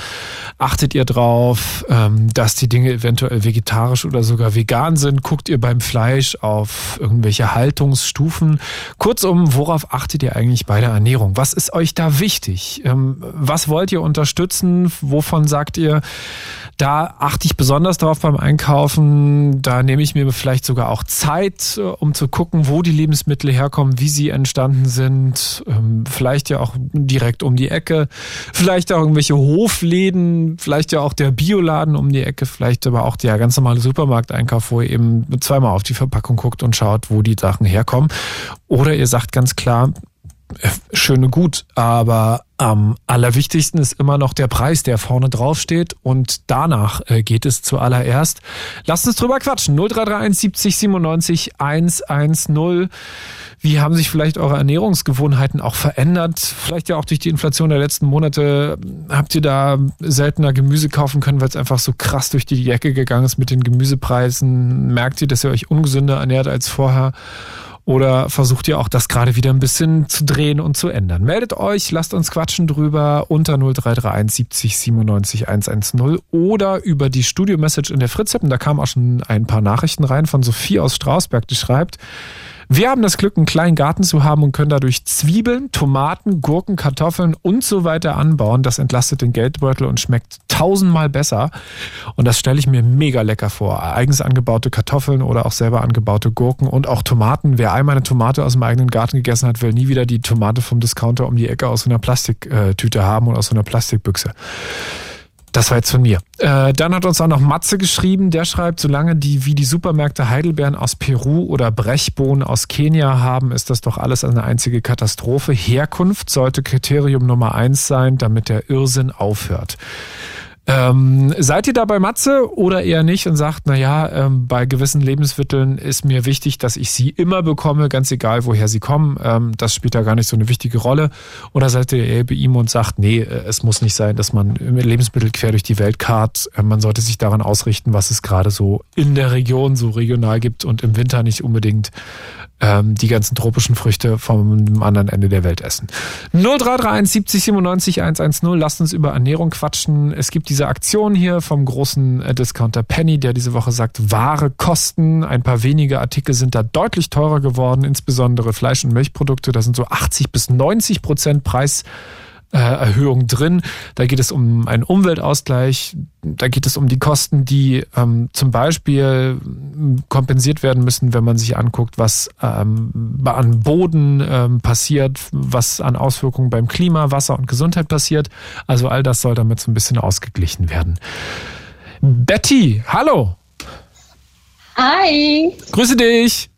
Achtet ihr drauf, ähm, dass die Dinge eventuell vegetarisch oder sogar vegan sind? Guckt ihr beim Fleisch auf irgendwelche Haltungsstufen? Kurzum, worauf achtet ihr eigentlich bei der Ernährung? Was ist euch da wichtig? Ähm, was wollt ihr unterstützen? Wovon sagt ihr, da achte ich besonders drauf beim Einkaufen. Da nehme ich mir vielleicht sogar auch Zeit, äh, um zu gucken, wo die Lebensmittel herkommen, wie sie entstanden sind. Ähm, vielleicht ja auch direkt um die Ecke. Vielleicht auch irgendwelche Hofläden, vielleicht ja auch der Bioladen um die Ecke, vielleicht aber auch der ganz normale Supermarkteinkauf, wo ihr eben zweimal auf die Verpackung guckt und schaut, wo die Sachen herkommen. Oder ihr sagt ganz klar, schöne gut, aber am allerwichtigsten ist immer noch der Preis, der vorne drauf steht und danach äh, geht es zuallererst. Lasst uns drüber quatschen. 0331 70 97 110. Wie haben sich vielleicht eure Ernährungsgewohnheiten auch verändert? Vielleicht ja auch durch die Inflation der letzten Monate. Habt ihr da seltener Gemüse kaufen können, weil es einfach so krass durch die Decke gegangen ist mit den Gemüsepreisen? Merkt ihr, dass ihr euch ungesünder ernährt als vorher? Oder versucht ihr auch das gerade wieder ein bisschen zu drehen und zu ändern? Meldet euch, lasst uns quatschen drüber unter 0331 70 97 110 oder über die Studio-Message in der Fritz-App. Da kamen auch schon ein paar Nachrichten rein von Sophie aus Strausberg, die schreibt, wir haben das Glück, einen kleinen Garten zu haben und können dadurch Zwiebeln, Tomaten, Gurken, Kartoffeln und so weiter anbauen. Das entlastet den Geldbeutel und schmeckt tausendmal besser. Und das stelle ich mir mega lecker vor. Eigens angebaute Kartoffeln oder auch selber angebaute Gurken und auch Tomaten. Wer einmal eine Tomate aus dem eigenen Garten gegessen hat, will nie wieder die Tomate vom Discounter um die Ecke aus so einer Plastiktüte haben oder aus so einer Plastikbüchse. Das war jetzt von mir. Äh, dann hat uns auch noch Matze geschrieben, der schreibt, solange die wie die Supermärkte Heidelbeeren aus Peru oder Brechbohnen aus Kenia haben, ist das doch alles eine einzige Katastrophe. Herkunft sollte Kriterium Nummer eins sein, damit der Irrsinn aufhört. Ähm, seid ihr da bei Matze oder eher nicht und sagt, naja, ähm, bei gewissen Lebensmitteln ist mir wichtig, dass ich sie immer bekomme, ganz egal woher sie kommen. Ähm, das spielt da gar nicht so eine wichtige Rolle. Oder seid ihr eher bei ihm und sagt, nee, äh, es muss nicht sein, dass man Lebensmittel quer durch die Welt karrt. Äh, man sollte sich daran ausrichten, was es gerade so in der Region so regional gibt und im Winter nicht unbedingt ähm, die ganzen tropischen Früchte vom anderen Ende der Welt essen. 0331 70 97 110. Lasst uns über Ernährung quatschen. Es gibt diese Aktion hier vom großen äh, Discounter Penny, der diese Woche sagt, Ware kosten. Ein paar wenige Artikel sind da deutlich teurer geworden, insbesondere Fleisch- und Milchprodukte. Da sind so 80 bis 90 Prozent Preis Erhöhung drin. Da geht es um einen Umweltausgleich. Da geht es um die Kosten, die ähm, zum Beispiel kompensiert werden müssen, wenn man sich anguckt, was ähm, an Boden ähm, passiert, was an Auswirkungen beim Klima, Wasser und Gesundheit passiert. Also all das soll damit so ein bisschen ausgeglichen werden. Betty, hallo. Hi. Grüße dich.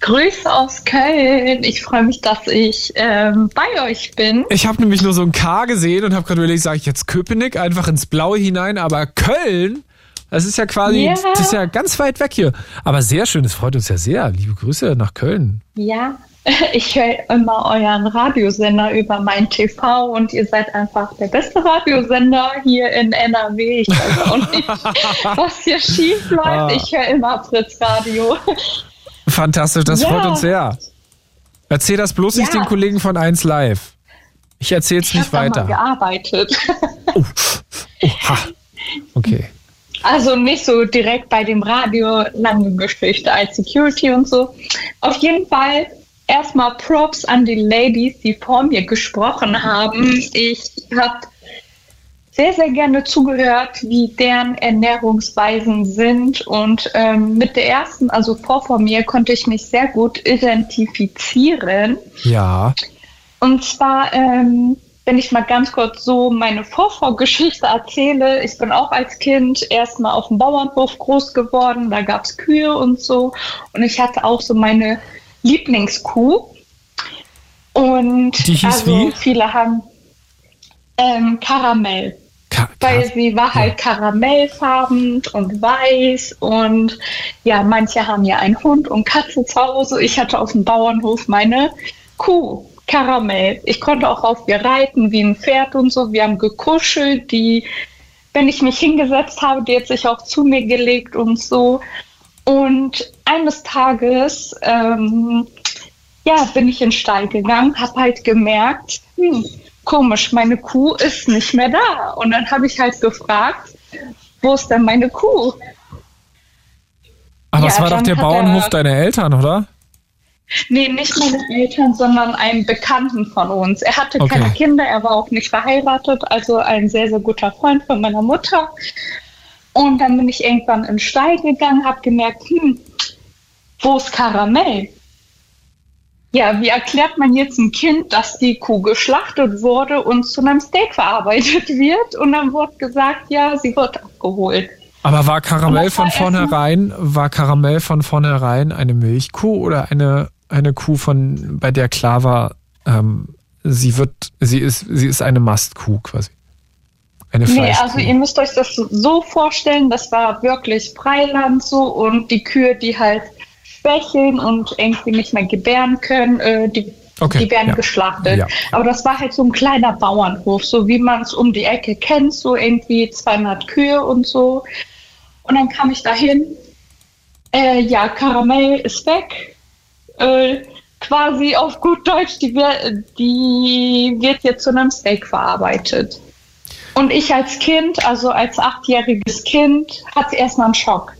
Grüße aus Köln. Ich freue mich, dass ich ähm, bei euch bin. Ich habe nämlich nur so ein K gesehen und habe gerade überlegt, sage ich jetzt Köpenick einfach ins Blaue hinein, aber Köln, das ist ja quasi, Ja. das ist ja ganz weit weg hier. Aber sehr schön, das freut uns ja sehr. Liebe Grüße nach Köln. Ja, ich höre immer euren Radiosender über mein TV und ihr seid einfach der beste Radiosender hier in NRW. Ich weiß auch nicht, was hier schief läuft. Ah. Ich höre immer Fritz Radio. Fantastisch, das Ja. freut uns sehr. Erzähl das bloß nicht Ja. den Kollegen von 1 Live. Ich erzähl's Ich nicht habe da mal weiter. gearbeitet. Oha. Okay. Also nicht so direkt bei dem Radio, lange Geschichte als Security und so. Auf jeden Fall erstmal Props an die Ladies, die vor mir gesprochen haben. Ich habe sehr, sehr gerne zugehört, wie deren Ernährungsweisen sind. Und ähm, mit der ersten, also vor vor mir, konnte ich mich sehr gut identifizieren. Ja. Und zwar, ähm, wenn ich mal ganz kurz so meine Vorvorgeschichte erzähle, ich bin auch als Kind erstmal auf dem Bauernhof groß geworden, da gab's Kühe und so. Und ich hatte auch so meine Lieblingskuh. Und Die hieß also wie? viele haben ähm, Karamell. Ka weil sie war halt karamellfarben und weiß und ja, manche haben ja einen Hund und Katze zu Hause. Ich hatte auf dem Bauernhof meine Kuh, Karamell. Ich konnte auch auf ihr reiten wie ein Pferd und so. Wir haben gekuschelt, die, wenn ich mich hingesetzt habe, die hat sich auch zu mir gelegt und so. Und eines Tages, ähm, ja, bin ich in den Stall gegangen, habe halt gemerkt, hm, komisch, meine Kuh ist nicht mehr da. Und dann habe ich halt gefragt, wo ist denn meine Kuh? Aber es Ja, war doch der Bauernhof er- deiner Eltern, oder? Nee, nicht meine Eltern, sondern einen Bekannten von uns. Er hatte Okay. keine Kinder, er war auch nicht verheiratet, also ein sehr, sehr guter Freund von meiner Mutter. Und dann bin ich irgendwann in den Stall gegangen, habe gemerkt, hm, wo ist Karamell? Ja, wie erklärt man jetzt ein Kind, dass die Kuh geschlachtet wurde und zu einem Steak verarbeitet wird? Und dann wurde gesagt, ja, sie wird abgeholt. Aber war Karamell von vornherein, war Karamell von vornherein eine Milchkuh oder eine, eine Kuh, von, bei der klar war, ähm, sie wird, sie ist, sie ist eine Mastkuh quasi. Eine Nee, also ihr müsst euch das so vorstellen, das war wirklich Freiland so und die Kühe, die halt schwächeln und irgendwie nicht mehr gebären können, äh, die, Okay, die werden ja. geschlachtet. Ja. Aber das war halt so ein kleiner Bauernhof, so wie man es um die Ecke kennt, so irgendwie 200 Kühe und so. Und dann kam ich dahin, äh, ja, Karamell ist weg, äh, quasi auf gut Deutsch, die, die wird jetzt zu einem Steak verarbeitet. Und ich als Kind, also als achtjähriges Kind, hatte erstmal einen Schock.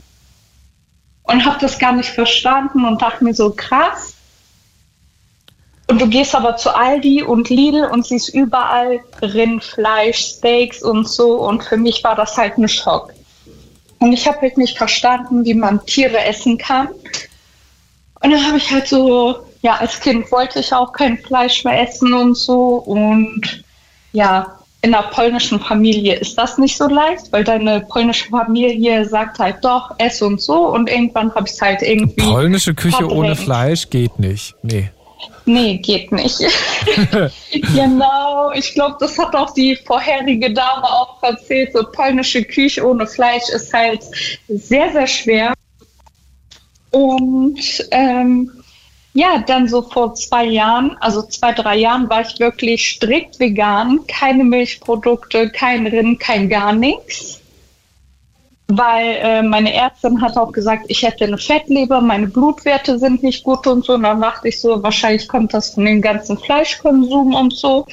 Und habe das gar nicht verstanden und dachte mir so, krass. Und du gehst aber zu Aldi und Lidl und siehst überall Rindfleisch, Steaks und so. Und für mich war das halt ein Schock. Und ich habe halt nicht verstanden, wie man Tiere essen kann. Und dann habe ich halt so, ja, als Kind wollte ich auch kein Fleisch mehr essen und so. Und ja, in einer polnischen Familie ist das nicht so leicht, weil deine polnische Familie sagt halt doch, ess und so. Und irgendwann habe ich es halt irgendwie. Polnische Küche ohne verdrängt. Fleisch geht nicht. Nee. Nee, geht nicht. genau, ich glaube, das hat auch die vorherige Dame auch erzählt. So polnische Küche ohne Fleisch ist halt sehr, sehr schwer. Und ähm, ja, dann so vor zwei Jahren, also zwei, drei Jahren, war ich wirklich strikt vegan. Keine Milchprodukte, kein Rind, kein gar nichts. Weil äh, meine Ärztin hat auch gesagt, ich hätte eine Fettleber, meine Blutwerte sind nicht gut und so. Und dann dachte ich so, wahrscheinlich kommt das von dem ganzen Fleischkonsum und so.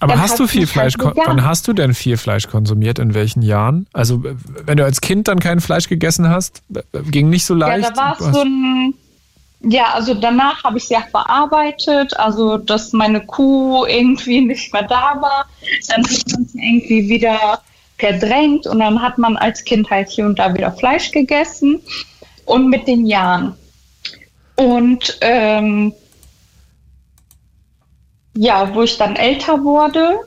Aber Dann hast du viel halt Fleisch, wann hast du denn viel Fleisch konsumiert? In welchen Jahren? Also, wenn du als Kind dann kein Fleisch gegessen hast, ging nicht so leicht. Ja, da war es so ein. Ja, also danach habe ich es ja verarbeitet, also dass meine Kuh irgendwie nicht mehr da war. Dann hat man sie irgendwie wieder verdrängt und dann hat man als Kind halt hier und da wieder Fleisch gegessen. Und mit den Jahren. Und ähm, ja, wo ich dann älter wurde,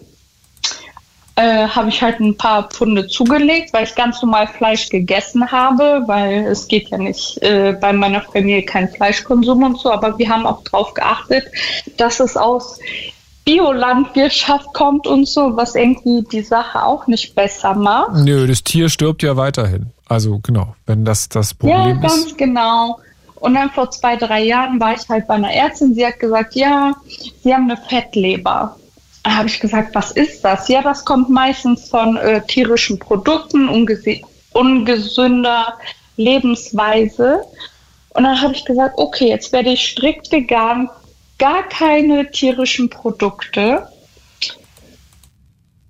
äh, habe ich halt ein paar Pfunde zugelegt, weil ich ganz normal Fleisch gegessen habe, weil es geht ja nicht äh, bei meiner Familie kein Fleischkonsum und so, aber wir haben auch darauf geachtet, dass es aus Biolandwirtschaft kommt und so, was irgendwie die Sache auch nicht besser macht. Nö, das Tier stirbt ja weiterhin. Also, genau, wenn das das Ja, Problem ganz ist. genau. Und dann vor zwei, drei Jahren war ich halt bei einer Ärztin. Sie hat gesagt, ja, Sie haben eine Fettleber. Habe ich gesagt, was ist das? Ja, das kommt meistens von äh, tierischen Produkten, ungesünder Lebensweise. Und dann habe ich gesagt, okay, jetzt werde ich strikt vegan, gar keine tierischen Produkte.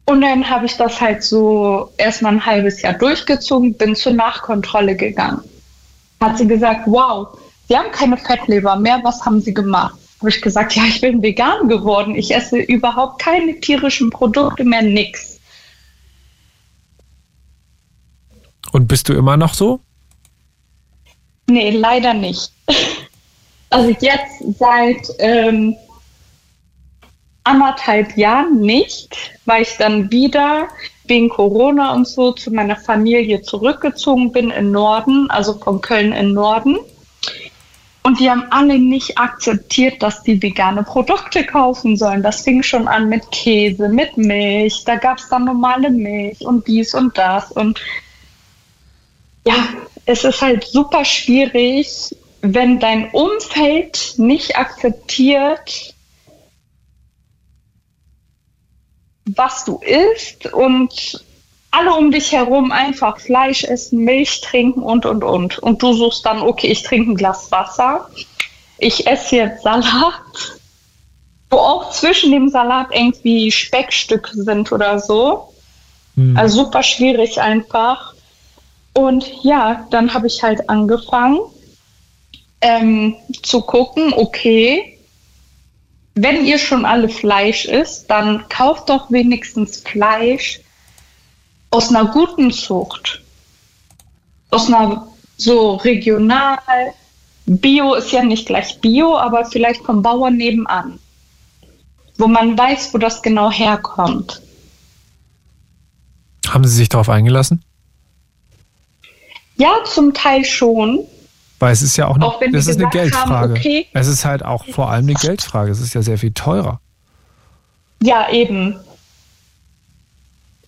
Und dann habe ich das halt so erstmal ein halbes Jahr durchgezogen, bin zur Nachkontrolle gegangen. Hat sie gesagt, wow, Sie haben keine Fettleber mehr, was haben Sie gemacht? Habe ich gesagt, ja, ich bin vegan geworden, ich esse überhaupt keine tierischen Produkte mehr, nix. Und bist du immer noch so? Nee, leider nicht. Also jetzt seit ähm, anderthalb Jahren nicht, weil ich dann wieder wegen Corona und so zu meiner Familie zurückgezogen bin in Norden, also von Köln in Norden. Und die haben alle nicht akzeptiert, dass die vegane Produkte kaufen sollen. Das fing schon an mit Käse, mit Milch. Da gab es dann normale Milch und dies und das. Und ja, es ist halt super schwierig, wenn dein Umfeld nicht akzeptiert, was du isst und alle um dich herum einfach Fleisch essen, Milch trinken und, und, und. Und du suchst dann, okay, ich trinke ein Glas Wasser, ich esse jetzt Salat, wo auch zwischen dem Salat irgendwie Speckstücke sind oder so. Mhm. Also super schwierig einfach. Und ja, dann habe ich halt angefangen ähm, zu gucken, okay, wenn ihr schon alle Fleisch isst, dann kauft doch wenigstens Fleisch, aus einer guten Zucht, aus einer so regional, Bio ist ja nicht gleich Bio, aber vielleicht vom Bauern nebenan, wo man weiß, wo das genau herkommt. Haben Sie sich darauf eingelassen? Ja, zum Teil schon. Weil es ist ja auch, eine, auch das ist eine Geldfrage. Haben, okay, es ist halt auch vor allem eine Geldfrage. Es ist ja sehr viel teurer. Ja, eben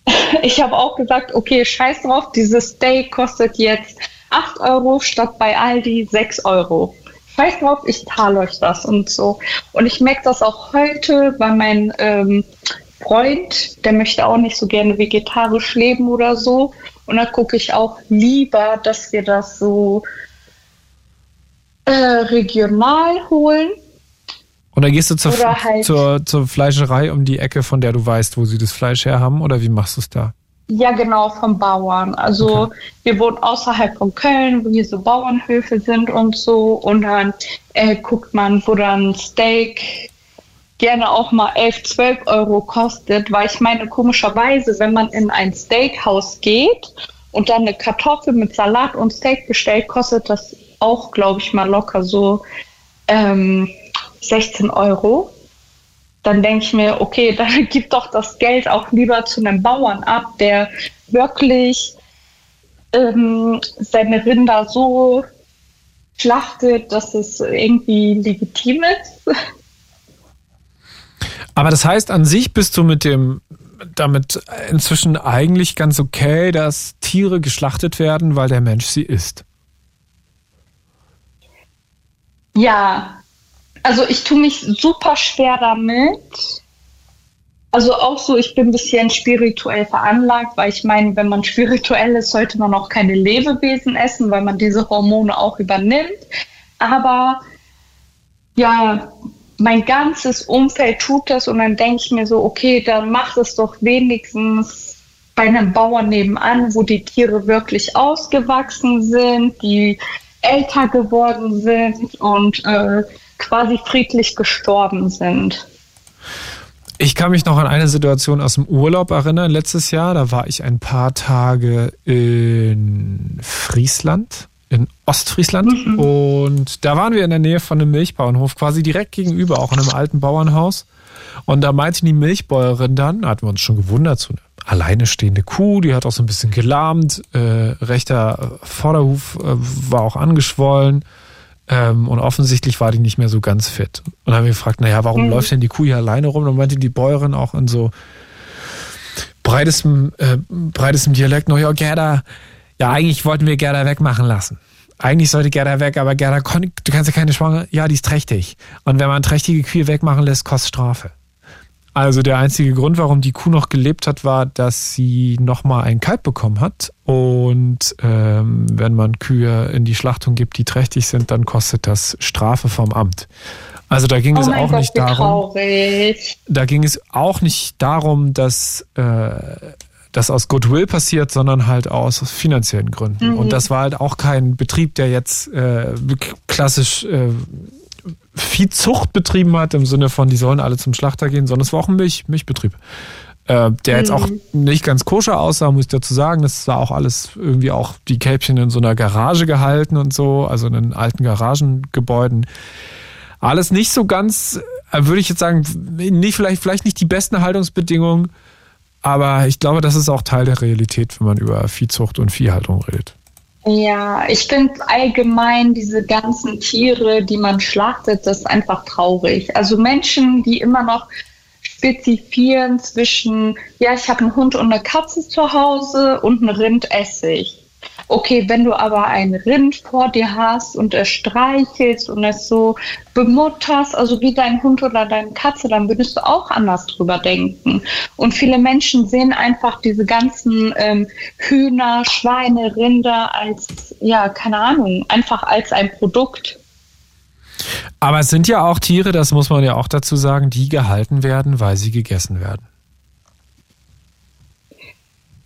ich habe auch gesagt, okay, scheiß drauf, dieses Steak kostet jetzt 8 Euro statt bei Aldi 6 Euro. Scheiß drauf, ich zahle euch das und so. Und ich merke das auch heute bei meinem ähm, Freund, der möchte auch nicht so gerne vegetarisch leben oder so. Und da gucke ich auch lieber, dass wir das so äh, regional holen und dann gehst du zur, halt zur, zur Fleischerei um die Ecke, von der du weißt, wo sie das Fleisch her haben, oder wie machst du es da? Ja, genau, vom Bauern. Also okay. wir wohnen außerhalb von Köln, wo hier so Bauernhöfe sind und so. Und dann äh, guckt man, wo dann Steak gerne auch mal 11, 12 Euro kostet, weil ich meine, komischerweise, wenn man in ein Steakhaus geht und dann eine Kartoffel mit Salat und Steak bestellt, kostet das auch, glaube ich, mal locker so ähm, 16 Euro, dann denke ich mir, okay, dann gib doch das Geld auch lieber zu einem Bauern ab, der wirklich ähm, seine Rinder so schlachtet, dass es irgendwie legitim ist. Aber das heißt, an sich bist du mit dem damit inzwischen eigentlich ganz okay, dass Tiere geschlachtet werden, weil der Mensch sie isst. Ja, also ich tue mich super schwer damit. Also auch so, ich bin ein bisschen spirituell veranlagt, weil ich meine, wenn man spirituell ist, sollte man auch keine Lebewesen essen, weil man diese Hormone auch übernimmt. Aber ja, mein ganzes Umfeld tut das und dann denke ich mir so, okay, dann mach es doch wenigstens bei einem Bauern nebenan, wo die Tiere wirklich ausgewachsen sind, die älter geworden sind und äh, quasi friedlich gestorben sind. Ich kann mich noch an eine Situation aus dem Urlaub erinnern, letztes Jahr. Da war ich ein paar Tage in Friesland, in Ostfriesland. Mhm. Und da waren wir in der Nähe von einem Milchbauernhof, quasi direkt gegenüber, auch in einem alten Bauernhaus. Und da meinte die Milchbäuerin dann, da hatten wir uns schon gewundert, so eine alleine stehende Kuh, die hat auch so ein bisschen gelahmt, äh, rechter Vorderhuf äh, war auch angeschwollen. Ähm, und offensichtlich war die nicht mehr so ganz fit. Und dann haben wir gefragt, naja, warum mhm. läuft denn die Kuh hier alleine rum? Und dann meinte die Bäuerin auch in so breitestem, äh, breitestem Dialekt noch, ja, Gerda, ja, eigentlich wollten wir Gerda wegmachen lassen. Eigentlich sollte Gerda weg, aber Gerda, du kannst ja keine Schwangere, ja, die ist trächtig. Und wenn man trächtige Kühe wegmachen lässt, kostet Strafe. Also der einzige Grund, warum die Kuh noch gelebt hat, war, dass sie nochmal ein Kalb bekommen hat. Und ähm, wenn man Kühe in die Schlachtung gibt, die trächtig sind, dann kostet das Strafe vom Amt. Also da ging oh es auch Gott, nicht darum. Traurig. Da ging es auch nicht darum, dass äh, das aus Goodwill passiert, sondern halt aus finanziellen Gründen. Mhm. Und das war halt auch kein Betrieb, der jetzt äh, klassisch äh, Viehzucht betrieben hat, im Sinne von, die sollen alle zum Schlachter gehen, sondern es war auch ein Milch, Milchbetrieb. Äh, der jetzt auch mhm. nicht ganz koscher aussah, muss ich dazu sagen. Das war auch alles irgendwie auch die Kälbchen in so einer Garage gehalten und so, also in den alten Garagengebäuden. Alles nicht so ganz, äh, würde ich jetzt sagen, nicht, vielleicht, vielleicht nicht die besten Haltungsbedingungen, aber ich glaube, das ist auch Teil der Realität, wenn man über Viehzucht und Viehhaltung redet. Ja, ich finde allgemein diese ganzen Tiere, die man schlachtet, das ist einfach traurig. Also Menschen, die immer noch spezifieren zwischen, ja, ich habe einen Hund und eine Katze zu Hause und ein Rind esse ich. Okay, wenn du aber ein Rind vor dir hast und es streichelst und es so bemutterst, also wie dein Hund oder deine Katze, dann würdest du auch anders drüber denken. Und viele Menschen sehen einfach diese ganzen ähm, Hühner, Schweine, Rinder als, ja, keine Ahnung, einfach als ein Produkt. Aber es sind ja auch Tiere, das muss man ja auch dazu sagen, die gehalten werden, weil sie gegessen werden.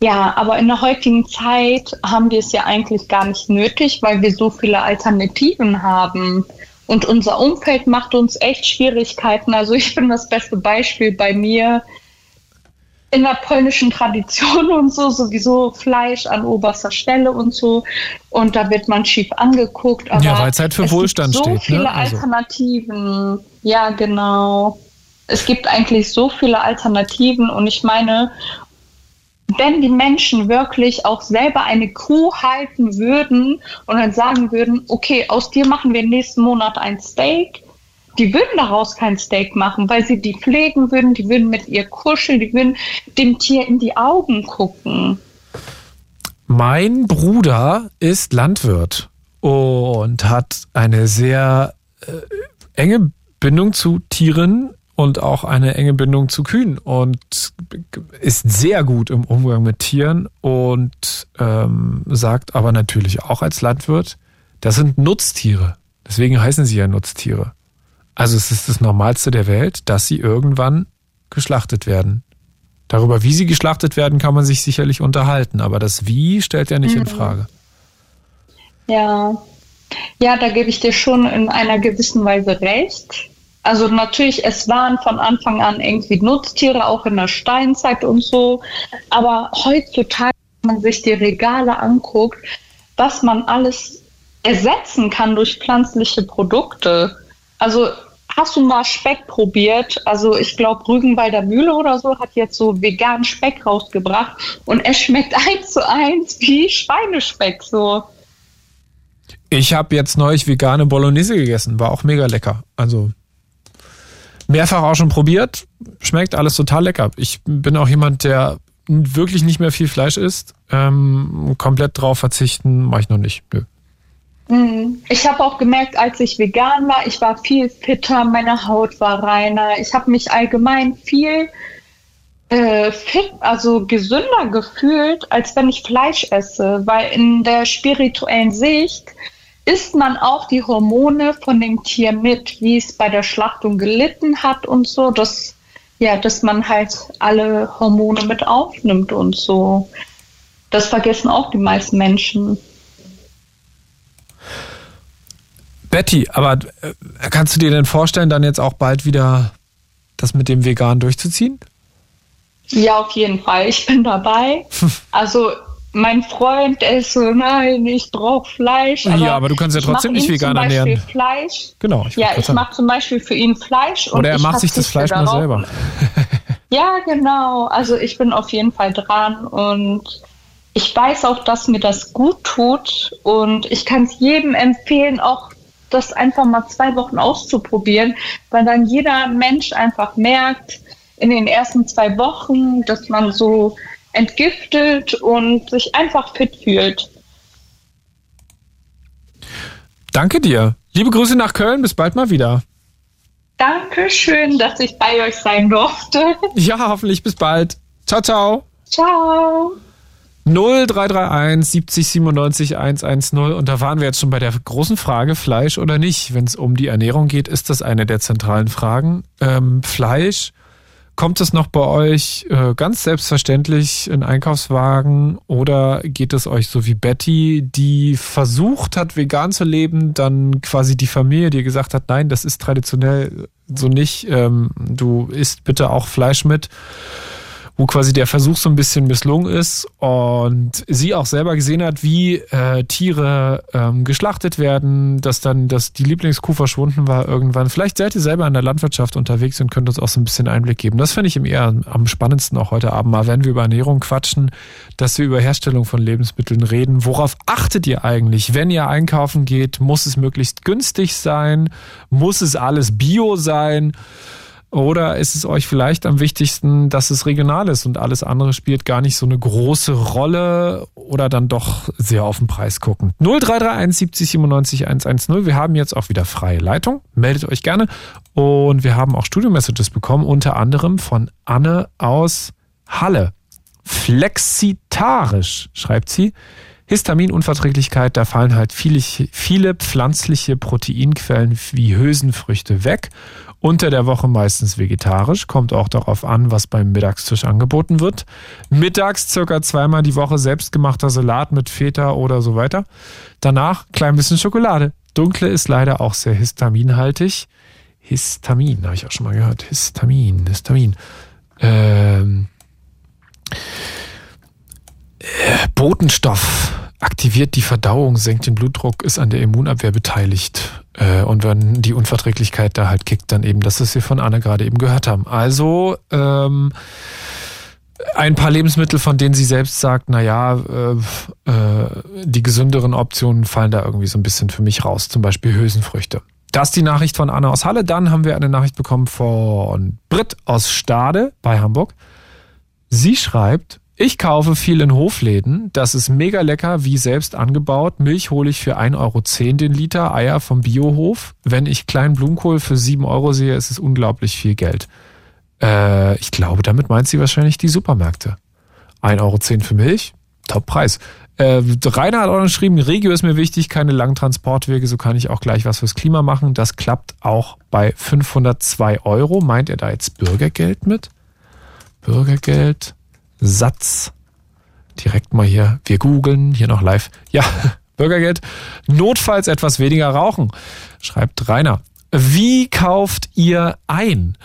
Ja, aber in der heutigen Zeit haben wir es ja eigentlich gar nicht nötig, weil wir so viele Alternativen haben. Und unser Umfeld macht uns echt Schwierigkeiten. Also ich bin das beste Beispiel bei mir in der polnischen Tradition und so, sowieso Fleisch an oberster Stelle und so. Und da wird man schief angeguckt. Aber ja, weil es halt für es Wohlstand gibt so steht. viele ne? also. Alternativen. Ja, genau. Es gibt eigentlich so viele Alternativen und ich meine, wenn die Menschen wirklich auch selber eine Kuh halten würden und dann sagen würden, okay, aus dir machen wir nächsten Monat ein Steak, die würden daraus kein Steak machen, weil sie die pflegen würden, die würden mit ihr kuscheln, die würden dem Tier in die Augen gucken. Mein Bruder ist Landwirt und hat eine sehr äh, enge Bindung zu Tieren und auch eine enge Bindung zu Kühen und ist sehr gut im Umgang mit Tieren und ähm, sagt aber natürlich auch als Landwirt, das sind Nutztiere. Deswegen heißen sie ja Nutztiere. Also es ist das Normalste der Welt, dass sie irgendwann geschlachtet werden. Darüber, wie sie geschlachtet werden, kann man sich sicherlich unterhalten, aber das Wie stellt er nicht Mhm. in Frage. Ja. Ja, da gebe ich dir schon in einer gewissen Weise recht. Also natürlich, es waren von Anfang an irgendwie Nutztiere, auch in der Steinzeit und so. Aber heutzutage, wenn man sich die Regale anguckt, was man alles ersetzen kann durch pflanzliche Produkte. Also hast du mal Speck probiert? Also ich glaube, Rügenwalder Mühle oder so hat jetzt so veganen Speck rausgebracht und es schmeckt eins zu eins wie Schweinespeck so. Ich habe jetzt neulich vegane Bolognese gegessen, war auch mega lecker. Also mehrfach auch schon probiert, schmeckt alles total lecker. Ich bin auch jemand, der wirklich nicht mehr viel Fleisch isst. Ähm, komplett drauf verzichten mache ich noch nicht. Nö. Mhm. Ich habe auch gemerkt, als ich vegan war, ich war viel fitter, meine Haut war reiner. Ich habe mich allgemein viel äh, fit, also gesünder gefühlt, als wenn ich Fleisch esse, weil in der spirituellen Sicht isst man auch die Hormone von dem Tier mit, wie es bei der Schlachtung gelitten hat und so, dass ja, dass man halt alle Hormone mit aufnimmt und so. Das vergessen auch die meisten Menschen. Betty, aber äh, kannst du dir denn vorstellen, dann jetzt auch bald wieder das mit dem Vegan durchzuziehen? Ja, auf jeden Fall. Ich bin dabei. Also mein Freund, ist so, nein, ich brauche Fleisch. Ja, aber du kannst ja ich trotzdem nicht vegan zum Beispiel ernähren. Fleisch. Genau. Ich Ja, ich mache zum Beispiel für ihn Fleisch. Und Oder er ich macht sich das Fleisch mal selber. Ja, genau. Also ich bin auf jeden Fall dran und ich weiß auch, dass mir das gut tut und ich kann es jedem empfehlen, auch das einfach mal zwei Wochen auszuprobieren, weil dann jeder Mensch einfach merkt in den ersten zwei Wochen, dass man so entgiftet und sich einfach fit fühlt. Danke dir. Liebe Grüße nach Köln, bis bald mal wieder. Dankeschön, dass ich bei euch sein durfte. Ja, hoffentlich bis bald. Ciao, ciao. Ciao. 0331 70 97 110 und da waren wir jetzt schon bei der großen Frage Fleisch oder nicht. Wenn es um die Ernährung geht, ist das eine der zentralen Fragen. Ähm, Fleisch, kommt es noch bei euch äh, ganz selbstverständlich in Einkaufswagen oder geht es euch so wie Betty, die versucht hat, vegan zu leben, dann quasi die Familie, die gesagt hat, nein, das ist traditionell so nicht, ähm, du isst bitte auch Fleisch mit. Wo quasi der Versuch so ein bisschen misslungen ist und sie auch selber gesehen hat, wie äh, Tiere ähm, geschlachtet werden, dass dann dass die Lieblingskuh verschwunden war irgendwann. Vielleicht seid ihr selber in der Landwirtschaft unterwegs und könnt uns auch so ein bisschen Einblick geben. Das finde ich im eher am spannendsten auch heute Abend mal, wenn wir über Ernährung quatschen, dass wir über Herstellung von Lebensmitteln reden. Worauf achtet ihr eigentlich, wenn ihr einkaufen geht? Muss es möglichst günstig sein? Muss es alles bio sein? Oder ist es euch vielleicht am wichtigsten, dass es regional ist und alles andere spielt gar nicht so eine große Rolle oder dann doch sehr auf den Preis gucken? 0331 70 97 110. Wir haben jetzt auch wieder freie Leitung. Meldet euch gerne. Und wir haben auch Studio-Messages bekommen, unter anderem von Anne aus Halle. Flexitarisch, schreibt sie. Histaminunverträglichkeit, da fallen halt viele, viele pflanzliche Proteinquellen wie Hülsenfrüchte weg unter der Woche meistens vegetarisch, kommt auch darauf an, was beim Mittagstisch angeboten wird. Mittags circa zweimal die Woche selbstgemachter Salat mit Feta oder so weiter. Danach klein bisschen Schokolade. Dunkle ist leider auch sehr histaminhaltig. Histamin, habe ich auch schon mal gehört. Histamin, Histamin. Ähm, äh, Botenstoff aktiviert die Verdauung, senkt den Blutdruck, ist an der Immunabwehr beteiligt. Äh, und wenn die Unverträglichkeit da halt kickt, dann eben, das, was wir von Anna gerade eben gehört haben. Also ähm, ein paar Lebensmittel, von denen sie selbst sagt, naja, äh, äh, die gesünderen Optionen fallen da irgendwie so ein bisschen für mich raus, zum Beispiel Hülsenfrüchte. Das ist die Nachricht von Anna aus Halle. Dann haben wir eine Nachricht bekommen von Britt aus Stade bei Hamburg. Sie schreibt, ich kaufe viel in Hofläden. Das ist mega lecker, wie selbst angebaut. Milch hole ich für 1,10 Euro den Liter, Eier vom Biohof. Wenn ich kleinen Blumenkohl für 7 Euro sehe, ist es unglaublich viel Geld. Äh, ich glaube, damit meint sie wahrscheinlich die Supermärkte. 1,10 Euro für Milch, Top-Preis. Äh, Rainer hat auch noch geschrieben, Regio ist mir wichtig, keine langen Transportwege, so kann ich auch gleich was fürs Klima machen. Das klappt auch bei 502 Euro. Meint er da jetzt Bürgergeld mit? Bürgergeld Satz. Direkt mal hier, wir googeln, hier noch live. Ja, Bürgergeld. Notfalls etwas weniger rauchen, schreibt Rainer. Wie kauft ihr ein?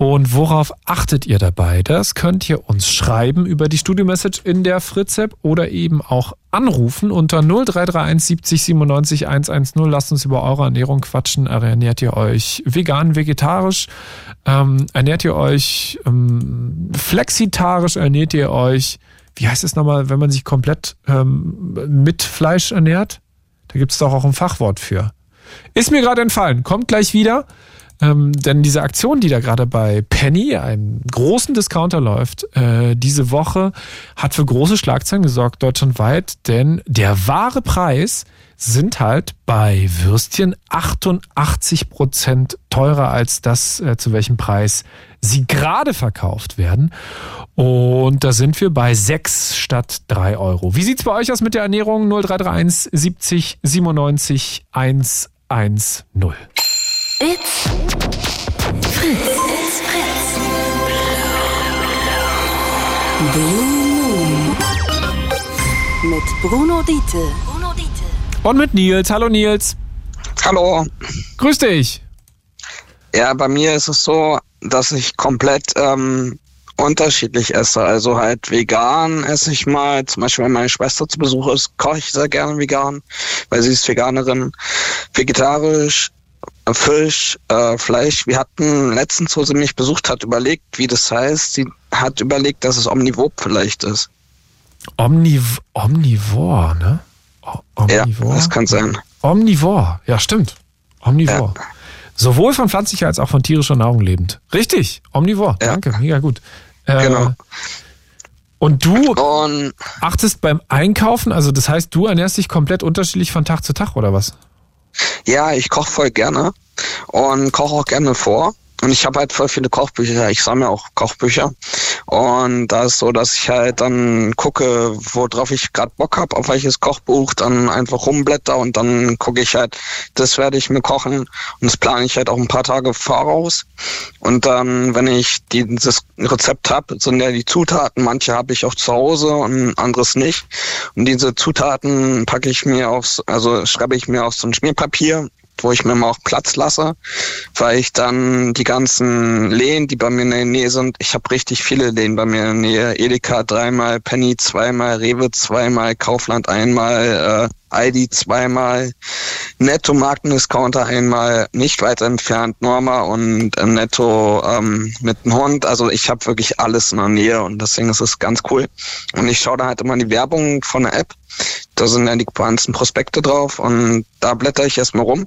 Und worauf achtet ihr dabei? Das könnt ihr uns schreiben über die Studio-Message in der Fritz-App oder eben auch anrufen unter 0331 70 97 110. Lasst uns über eure Ernährung quatschen. Ernährt ihr euch vegan, vegetarisch? Ähm, ernährt ihr euch ähm, flexitarisch? Ernährt ihr euch, wie heißt es nochmal, wenn man sich komplett ähm, mit Fleisch ernährt? Da gibt es doch auch ein Fachwort für. Ist mir gerade entfallen. Kommt gleich wieder. Ähm, denn diese Aktion, die da gerade bei Penny, einem großen Discounter läuft, äh, diese Woche hat für große Schlagzeilen gesorgt deutschlandweit, denn der wahre Preis sind halt bei Würstchen 88 Prozent teurer als das, äh, zu welchem Preis sie gerade verkauft werden. Und da sind wir bei 6 statt 3 Euro. Wie sieht's bei euch aus mit der Ernährung? 0331 70 97 110. It's Fritz. It's Fritz. Blue Moon. Mit Bruno Diete. Bruno Diete. Und mit Nils. Hallo Nils. Hallo. Grüß dich. Ja, bei mir ist es so, dass ich komplett ähm, unterschiedlich esse. Also halt vegan esse ich mal. Zum Beispiel, wenn meine Schwester zu Besuch ist, koche ich sehr gerne vegan, weil sie ist Veganerin. Vegetarisch Fisch, äh, Fleisch. Wir hatten letztens, wo sie mich besucht hat, überlegt, wie das heißt. Sie hat überlegt, dass es omnivor vielleicht ist. Omniv Omnivor, ne? O Omnivor. Ja, das kann sein. Omnivor, ja, stimmt. Omnivor. Ja. Sowohl von pflanzlicher als auch von tierischer Nahrung lebend. Richtig, Omnivor. Ja. Danke, mega gut. Äh, genau. Und du und achtest beim Einkaufen, also das heißt, du ernährst dich komplett unterschiedlich von Tag zu Tag, oder was? Ja, ich koche voll gerne und koche auch gerne vor. Und ich habe halt voll viele Kochbücher. Ich sammle auch Kochbücher. Und da ist so, dass ich halt dann gucke, worauf ich gerade Bock habe, auf welches Kochbuch, dann einfach rumblätter und dann gucke ich halt, das werde ich mir kochen. Und das plane ich halt auch ein paar Tage voraus. Und dann, wenn ich dieses Rezept habe, sind ja die Zutaten, manche habe ich auch zu Hause und anderes nicht. Und diese Zutaten packe ich mir aufs, also schreibe ich mir auf so ein Schmierpapier wo ich mir mal auch Platz lasse, weil ich dann die ganzen Lehen, die bei mir in der Nähe sind, ich habe richtig viele Lehen bei mir in der Nähe. Edeka dreimal, Penny zweimal, Rewe zweimal, Kaufland einmal, äh, Aldi zweimal, Netto Markendiscounter einmal, nicht weiter entfernt, Norma und äh, Netto ähm, mit dem Hund. Also ich habe wirklich alles in der Nähe und deswegen ist es ganz cool. Und ich schaue da halt immer die Werbung von der App. Da sind dann die ganzen Prospekte drauf und da blätter ich erstmal rum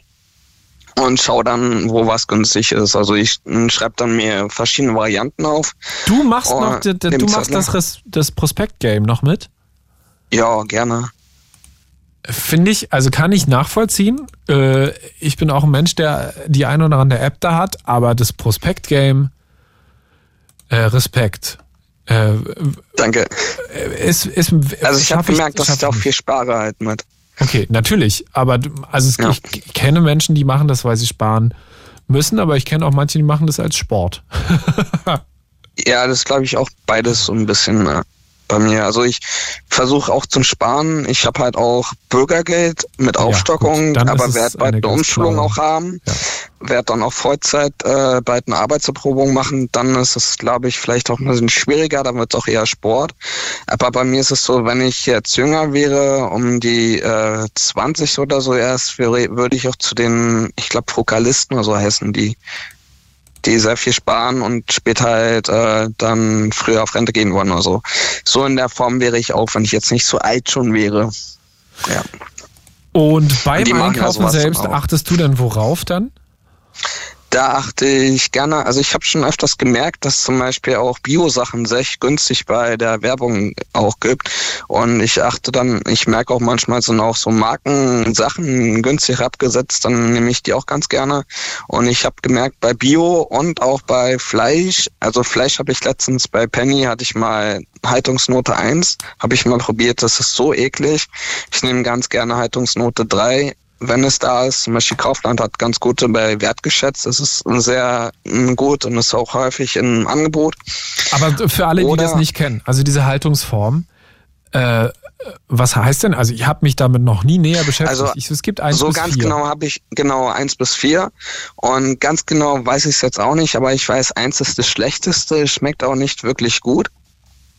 und schaue dann, wo was günstig ist. Also ich schreibe dann mir verschiedene Varianten auf. Du machst noch, du machst das, das Prospekt-Game noch mit? Ja, gerne. Finde ich, also kann ich nachvollziehen. Äh, ich bin auch ein Mensch, der die ein oder andere App da hat, aber das Prospekt-Game, äh, Respekt. Äh, Danke. Ist, ist, also ich habe gemerkt, dass ich auch viel spare halt mit. Okay, natürlich. Aber also es, ja. ich kenne Menschen, die machen das, weil sie sparen müssen, aber ich kenne auch manche, die machen das als Sport. ja, das glaube ich auch beides so ein bisschen. Ne? Bei mir. Also ich versuche auch zum Sparen. Ich habe halt auch Bürgergeld mit Aufstockung, ja, aber werde bald eine Umschulung auch haben. Ja. Werde dann auch Vollzeit äh, bald eine Arbeitserprobung machen. Dann ist es, glaube ich, vielleicht auch ein bisschen schwieriger. Dann wird es auch eher Sport. Aber bei mir ist es so, wenn ich jetzt jünger wäre, um die äh, 20 oder so erst, würde ich auch zu den, ich glaube, Fokalisten oder so heißen die, die sehr viel sparen und später halt äh, dann früher auf Rente gehen wollen oder so. So in der Form wäre ich auch, wenn ich jetzt nicht so alt schon wäre. Ja. Und beim und Einkaufen selbst achtest du dann worauf dann? Da achte ich gerne, also ich habe schon öfters gemerkt, dass zum Beispiel auch Bio-Sachen sehr günstig bei der Werbung auch gibt. Und ich achte dann, ich merke auch manchmal sind auch so Markensachen günstig abgesetzt, dann nehme ich die auch ganz gerne. Und ich habe gemerkt, bei Bio und auch bei Fleisch, also Fleisch habe ich letztens bei Penny, hatte ich mal Haltungsnote 1, habe ich mal probiert, das ist so eklig. Ich nehme ganz gerne Haltungsnote 3 wenn es da ist. Zum Beispiel Kaufland hat ganz gute bei Wert geschätzt. Es ist sehr gut und ist auch häufig im Angebot. Aber für alle, Oder, die das nicht kennen, also diese Haltungsform, äh, was heißt denn? Also ich habe mich damit noch nie näher beschäftigt. Also ich, es gibt eins so bis ganz vier. genau habe ich genau eins bis vier und ganz genau weiß ich es jetzt auch nicht, aber ich weiß, eins ist das Schlechteste, schmeckt auch nicht wirklich gut.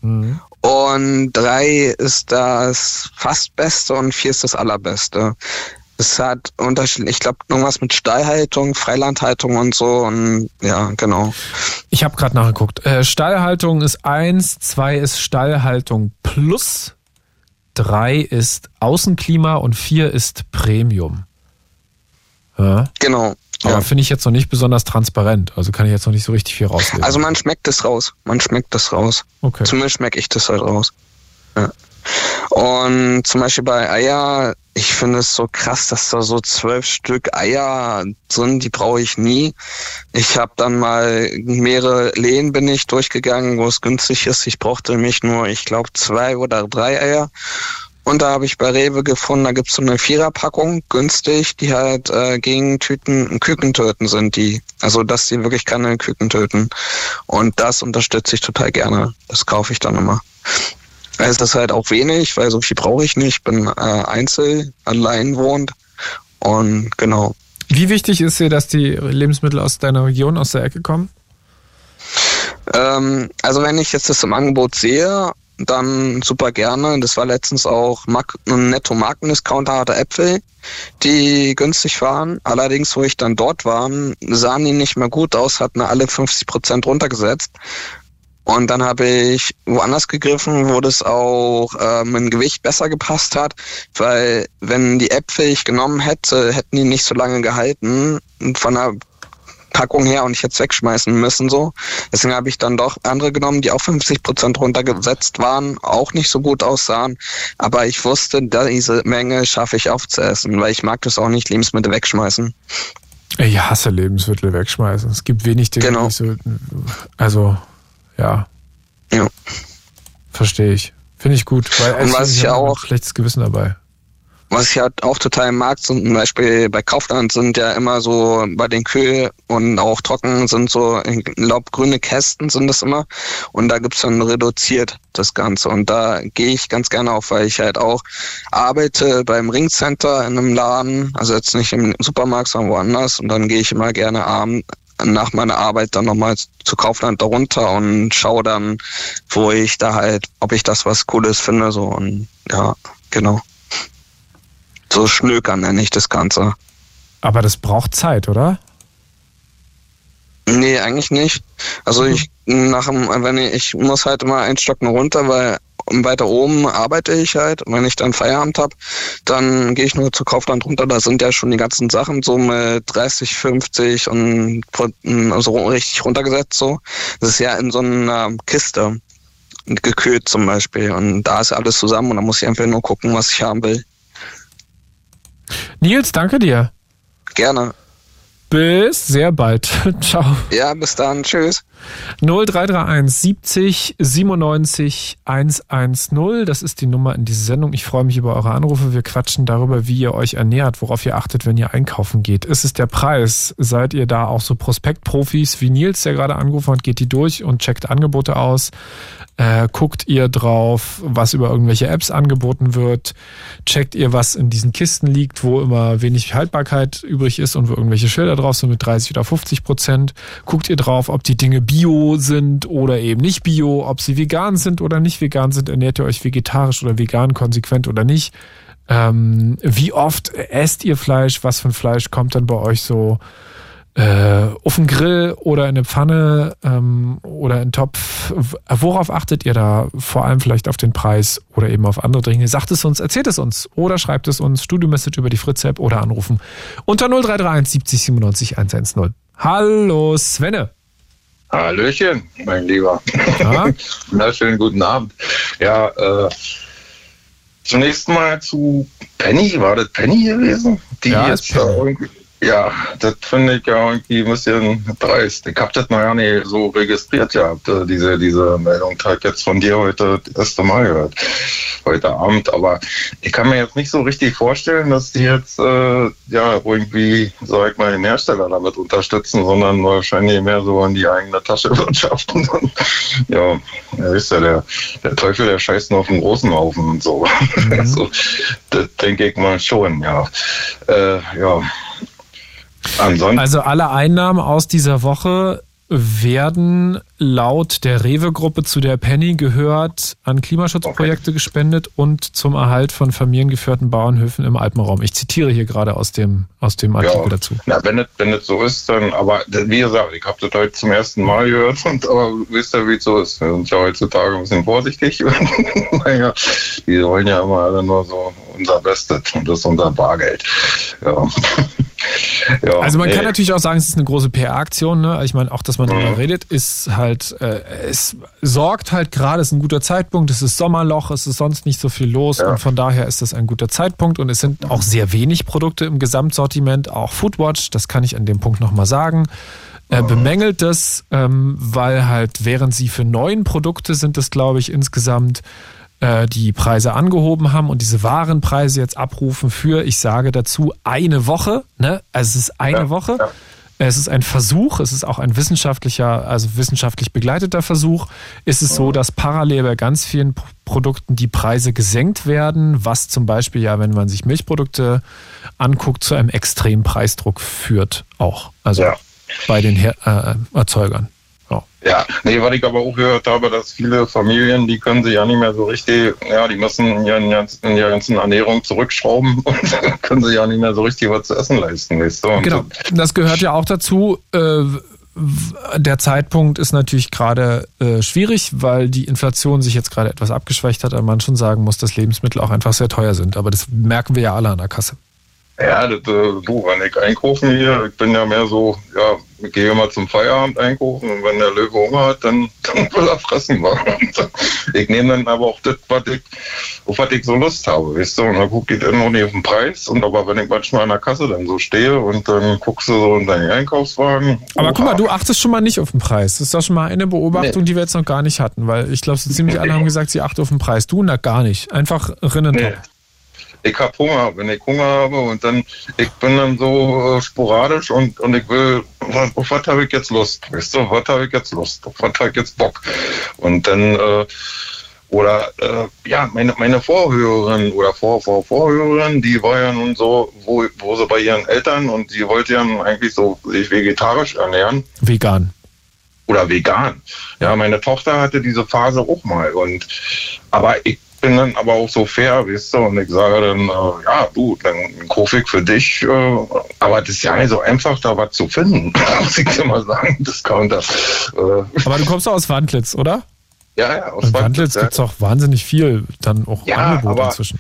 Mhm. Und drei ist das fast Beste und vier ist das Allerbeste. Es hat Unterschied, ich glaube, irgendwas mit Stallhaltung, Freilandhaltung und so. Und ja, genau. Ich habe gerade nachgeguckt. Äh, Stallhaltung ist eins, zwei ist Stallhaltung plus, drei ist Außenklima und vier ist Premium. Ja? Genau. Aber ja. finde ich jetzt noch nicht besonders transparent. Also kann ich jetzt noch nicht so richtig viel rauslesen. Also man schmeckt es raus. Man schmeckt es raus. Okay. Zumindest schmecke ich das halt raus. Ja. Und zum Beispiel bei Eier, ich finde es so krass, dass da so zwölf Stück Eier sind, die brauche ich nie. Ich habe dann mal mehrere Lehen bin ich durchgegangen, wo es günstig ist. Ich brauchte nämlich nur, ich glaube, zwei oder drei Eier. Und da habe ich bei Rewe gefunden, da gibt's so eine Viererpackung, günstig, die halt äh, gegen Tüten, Küken töten sind, die. Also dass die wirklich keine Küken töten. Und das unterstütze ich total gerne. Das kaufe ich dann immer. Da ist das halt auch wenig, weil so viel brauche ich nicht. Ich bin äh, einzel, allein wohnt. Und genau. Wie wichtig ist dir, dass die Lebensmittel aus deiner Region, aus der Ecke kommen? Ähm, also wenn ich jetzt das im Angebot sehe, dann super gerne. Das war letztens auch ein netto Markendiscounter hatte Äpfel, die günstig waren. Allerdings, wo ich dann dort war, sahen die nicht mehr gut aus, hatten alle 50 Prozent runtergesetzt. Und dann habe ich woanders gegriffen, wo das auch äh, mein Gewicht besser gepasst hat, weil wenn die Äpfel ich genommen hätte, hätten die nicht so lange gehalten von der Packung her und ich hätte es wegschmeißen müssen so. Deswegen habe ich dann doch andere genommen, die auch 50 Prozent runtergesetzt waren, auch nicht so gut aussahen. Aber ich wusste, diese Menge schaffe ich aufzuessen, weil ich mag das auch nicht, Lebensmittel wegschmeißen. Ich hasse Lebensmittel wegschmeißen. Es gibt wenig Dinge, genau. die so, also ja. Ja. Verstehe ich. Finde ich gut, weil und was ich auch schlechtes Gewissen dabei. was ich halt auch total mag, zum Beispiel bei Kaufland sind ja immer so bei den Kühl und auch trocken sind so, ich glaube, grüne Kästen sind das immer. Und da gibt's dann reduziert das Ganze. Und da gehe ich ganz gerne auf, weil ich halt auch arbeite beim Ringcenter in einem Laden, also jetzt nicht im Supermarkt, sondern woanders. Und dann gehe ich immer gerne abend nach meiner Arbeit dann nochmal zu Kaufland darunter und schaue dann, wo ich da halt, ob ich das was Cooles finde, so und ja, genau. So schnökern nenne ich das Ganze. Aber das braucht Zeit, oder? Nee, eigentlich nicht. Also ich nach dem, wenn ich, ich muss halt immer ein Stock runter, weil weiter oben arbeite ich halt. Und wenn ich dann Feierabend habe, dann gehe ich nur zu Kaufland runter. Da sind ja schon die ganzen Sachen so mit 30, 50 und also richtig runtergesetzt so. Das ist ja in so einer Kiste gekühlt zum Beispiel. Und da ist alles zusammen und da muss ich einfach nur gucken, was ich haben will. Nils, danke dir. Gerne. Bis sehr bald. Ciao. Ja, bis dann. Tschüss. 0331 70 97 110. Das ist die Nummer in dieser Sendung. Ich freue mich über eure Anrufe. Wir quatschen darüber, wie ihr euch ernährt, worauf ihr achtet, wenn ihr einkaufen geht. Ist es der Preis? Seid ihr da auch so Prospektprofis wie Nils, der gerade angerufen hat? Geht die durch und checkt Angebote aus? Äh, guckt ihr drauf, was über irgendwelche Apps angeboten wird? Checkt ihr, was in diesen Kisten liegt, wo immer wenig Haltbarkeit übrig ist und wo irgendwelche Schilder drauf sind mit 30 oder 50 Prozent? Guckt ihr drauf, ob die Dinge bio sind oder eben nicht bio, ob sie vegan sind oder nicht vegan sind? Ernährt ihr euch vegetarisch oder vegan, konsequent oder nicht? Ähm, wie oft esst ihr Fleisch? Was ein Fleisch kommt dann bei euch so äh, auf den Grill oder in eine Pfanne ähm, oder in einen Topf. Worauf achtet ihr da? Vor allem vielleicht auf den Preis oder eben auf andere Dinge. Sagt es uns, erzählt es uns oder schreibt es uns, Studio-Message über die Fritz-App oder anrufen unter 0331 70 97 110. Hallo Svenne. Hallöchen, mein Lieber. Ja? Na, schönen guten Abend. Ja, äh, zunächst mal zu Penny. War das Penny gewesen? Die Ja, jetzt ist Penny. Ja, das finde ich ja irgendwie ein bisschen dreist. Ich habe das noch gar nicht so registriert gehabt, äh, diese, diese Meldung. Ich jetzt von dir heute das erste Mal gehört, heute Abend. Aber ich kann mir jetzt nicht so richtig vorstellen, dass die jetzt äh, ja irgendwie, sag ich mal, den Hersteller damit unterstützen, sondern wahrscheinlich mehr so in die eigene Tasche wirtschaften. Ja, ja, ist ja der, der Teufel, der scheißt nur auf den großen Haufen und so. also, das denke ich mal schon, ja. Äh, ja. Ansonsten. Also alle Einnahmen aus dieser Woche werden laut der Rewe-Gruppe, zu der Penny gehört, an Klimaschutzprojekte gespendet und zum Erhalt von familiengeführten Bauernhöfen im Alpenraum. Ich zitiere hier gerade aus dem, aus dem Artikel Ja. dazu. Na, wenn das, wenn das so ist, dann, aber wie gesagt, ich habe das heute zum ersten Mal gehört und aber wisst ihr, wie es so ist. Wir sind ja heutzutage ein bisschen vorsichtig. naja, die wollen ja immer alle nur so unser Bestes und das ist unser Bargeld. Ja. Ja Also man nee. kann natürlich auch sagen, es ist eine große PR-Aktion. Ne? Ich meine, auch, dass man Mhm. darüber redet, ist halt, äh, es sorgt halt gerade, es ist ein guter Zeitpunkt, es ist Sommerloch, es ist sonst nicht so viel los Ja. und von daher ist das ein guter Zeitpunkt und es sind auch sehr wenig Produkte im Gesamtsortiment, auch Foodwatch, das kann ich an dem Punkt nochmal sagen. Äh, bemängelt das, ähm, weil halt, während sie für neun Produkte sind es, glaube ich, insgesamt äh, die Preise angehoben haben und diese Warenpreise jetzt abrufen für, ich sage dazu, eine Woche. Ne? Also es ist eine Ja, Woche. ja. Es ist ein Versuch, es ist auch ein wissenschaftlicher, also wissenschaftlich begleiteter Versuch. Ist es so, dass parallel bei ganz vielen Produkten die Preise gesenkt werden, was zum Beispiel ja, wenn man sich Milchprodukte anguckt, zu einem extremen Preisdruck führt auch. Also Ja. bei den Her äh, Erzeugern. Ja. Ja, nee, was ich aber auch gehört habe, dass viele Familien, die können sich ja nicht mehr so richtig, ja, die müssen ihren ganzen- in ihrer ganzen Ernährung zurückschrauben und können sich ja nicht mehr so richtig was zu essen leisten, weißt du? Genau, das gehört ja auch dazu. Äh, der Zeitpunkt ist natürlich gerade äh, schwierig, weil die Inflation sich jetzt gerade etwas abgeschwächt hat, aber man schon sagen muss, dass Lebensmittel auch einfach sehr teuer sind. Aber das merken wir ja alle an der Kasse. Ja, das, äh, du, wenn ich einkaufen hier, ich bin ja mehr so, ja, ich gehe immer zum Feierabend einkaufen und wenn der Löwe Hunger hat, dann, dann will er fressen. Ich nehme dann aber auch das, was ich, auf was ich so Lust habe, weißt du, und dann gucke ich dann noch nicht auf den Preis und aber wenn ich manchmal an der Kasse dann so stehe und dann guckst du so in deinen Einkaufswagen. Aber guck mal, du achtest schon mal nicht auf den Preis. Das ist doch schon mal eine Beobachtung, die wir jetzt noch gar nicht hatten, weil ich glaube, so ziemlich alle haben gesagt, sie achten auf den Preis. Du, na gar nicht. Einfach rinnen Nee. Ich hab Hunger, wenn ich Hunger habe und dann, ich bin dann so äh, sporadisch und, und ich will, was, auf was habe ich jetzt Lust? Weißt du, was habe ich jetzt Lust? Auf was habe ich jetzt Bock? Und dann, äh, oder äh, ja, meine, meine Vorhörerin oder Vor, Vor, Vorhörerin, die war ja nun so, wo, wo sie bei ihren Eltern und sie wollte ja eigentlich so sich vegetarisch ernähren Vegan. oder vegan. Ja, meine Tochter hatte diese Phase auch mal und aber ich bin dann aber auch so fair, weißt du, und ich sage dann, äh, ja, du, dann kaufe ich für dich, äh, aber das ist ja nicht so einfach, da was zu finden, muss ich dir mal sagen, Discounter. Äh, Aber du kommst doch aus Wandlitz, oder? ja, ja, aus In Wandlitz ja. gibt es auch wahnsinnig viel dann auch Ja, Angebot inzwischen.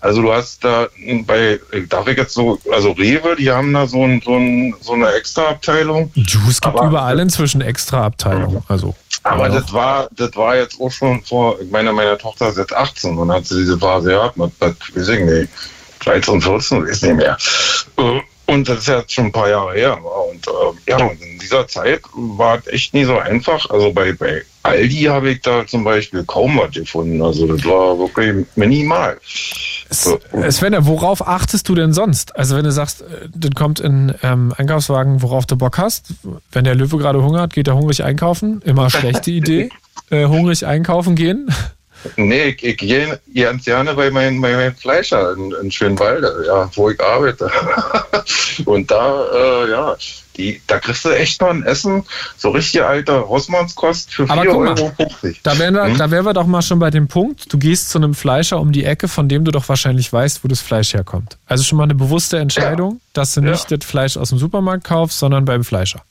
Also du hast da bei, darf ich jetzt so, also Rewe, die haben da so, ein, so, ein, so eine extra Abteilung. Du, es gibt aber- überall inzwischen extra Abteilungen. Also, Aber das war, das war jetzt auch schon vor, ich meine, meine Tochter ist jetzt 18 und hat sie diese Phase gehabt mit, mit weiß ich nicht, 13, 14, weiß nicht mehr. Äh, Und das ist jetzt schon ein paar Jahre her. Und äh, ja, und in dieser Zeit war es echt nie so einfach. Also bei, bei Aldi habe ich da zum Beispiel kaum was gefunden. Also das war wirklich minimal. So. Sven, worauf achtest du denn sonst? Also wenn du sagst, äh, das kommt in ähm, Einkaufswagen, worauf du Bock hast. Wenn der Löwe gerade Hunger hat, geht er hungrig einkaufen. Immer schlechte Idee. Äh, hungrig einkaufen gehen. Nee, ich, ich gehe ganz gerne bei meinem bei meinem Fleischer in, in Schönwalde, ja, wo ich arbeite. Und da, äh, ja, die, da kriegst du echt noch ein Essen, so richtig alte Rossmannskost für Aber 4,50 guck mal, Euro. Da wären, wir, Hm? da wären wir doch mal schon bei dem Punkt, du gehst zu einem Fleischer um die Ecke, von dem du doch wahrscheinlich weißt, wo das Fleisch herkommt. Also schon mal eine bewusste Entscheidung, dass du Ja. nicht das Fleisch aus dem Supermarkt kaufst, sondern beim Fleischer.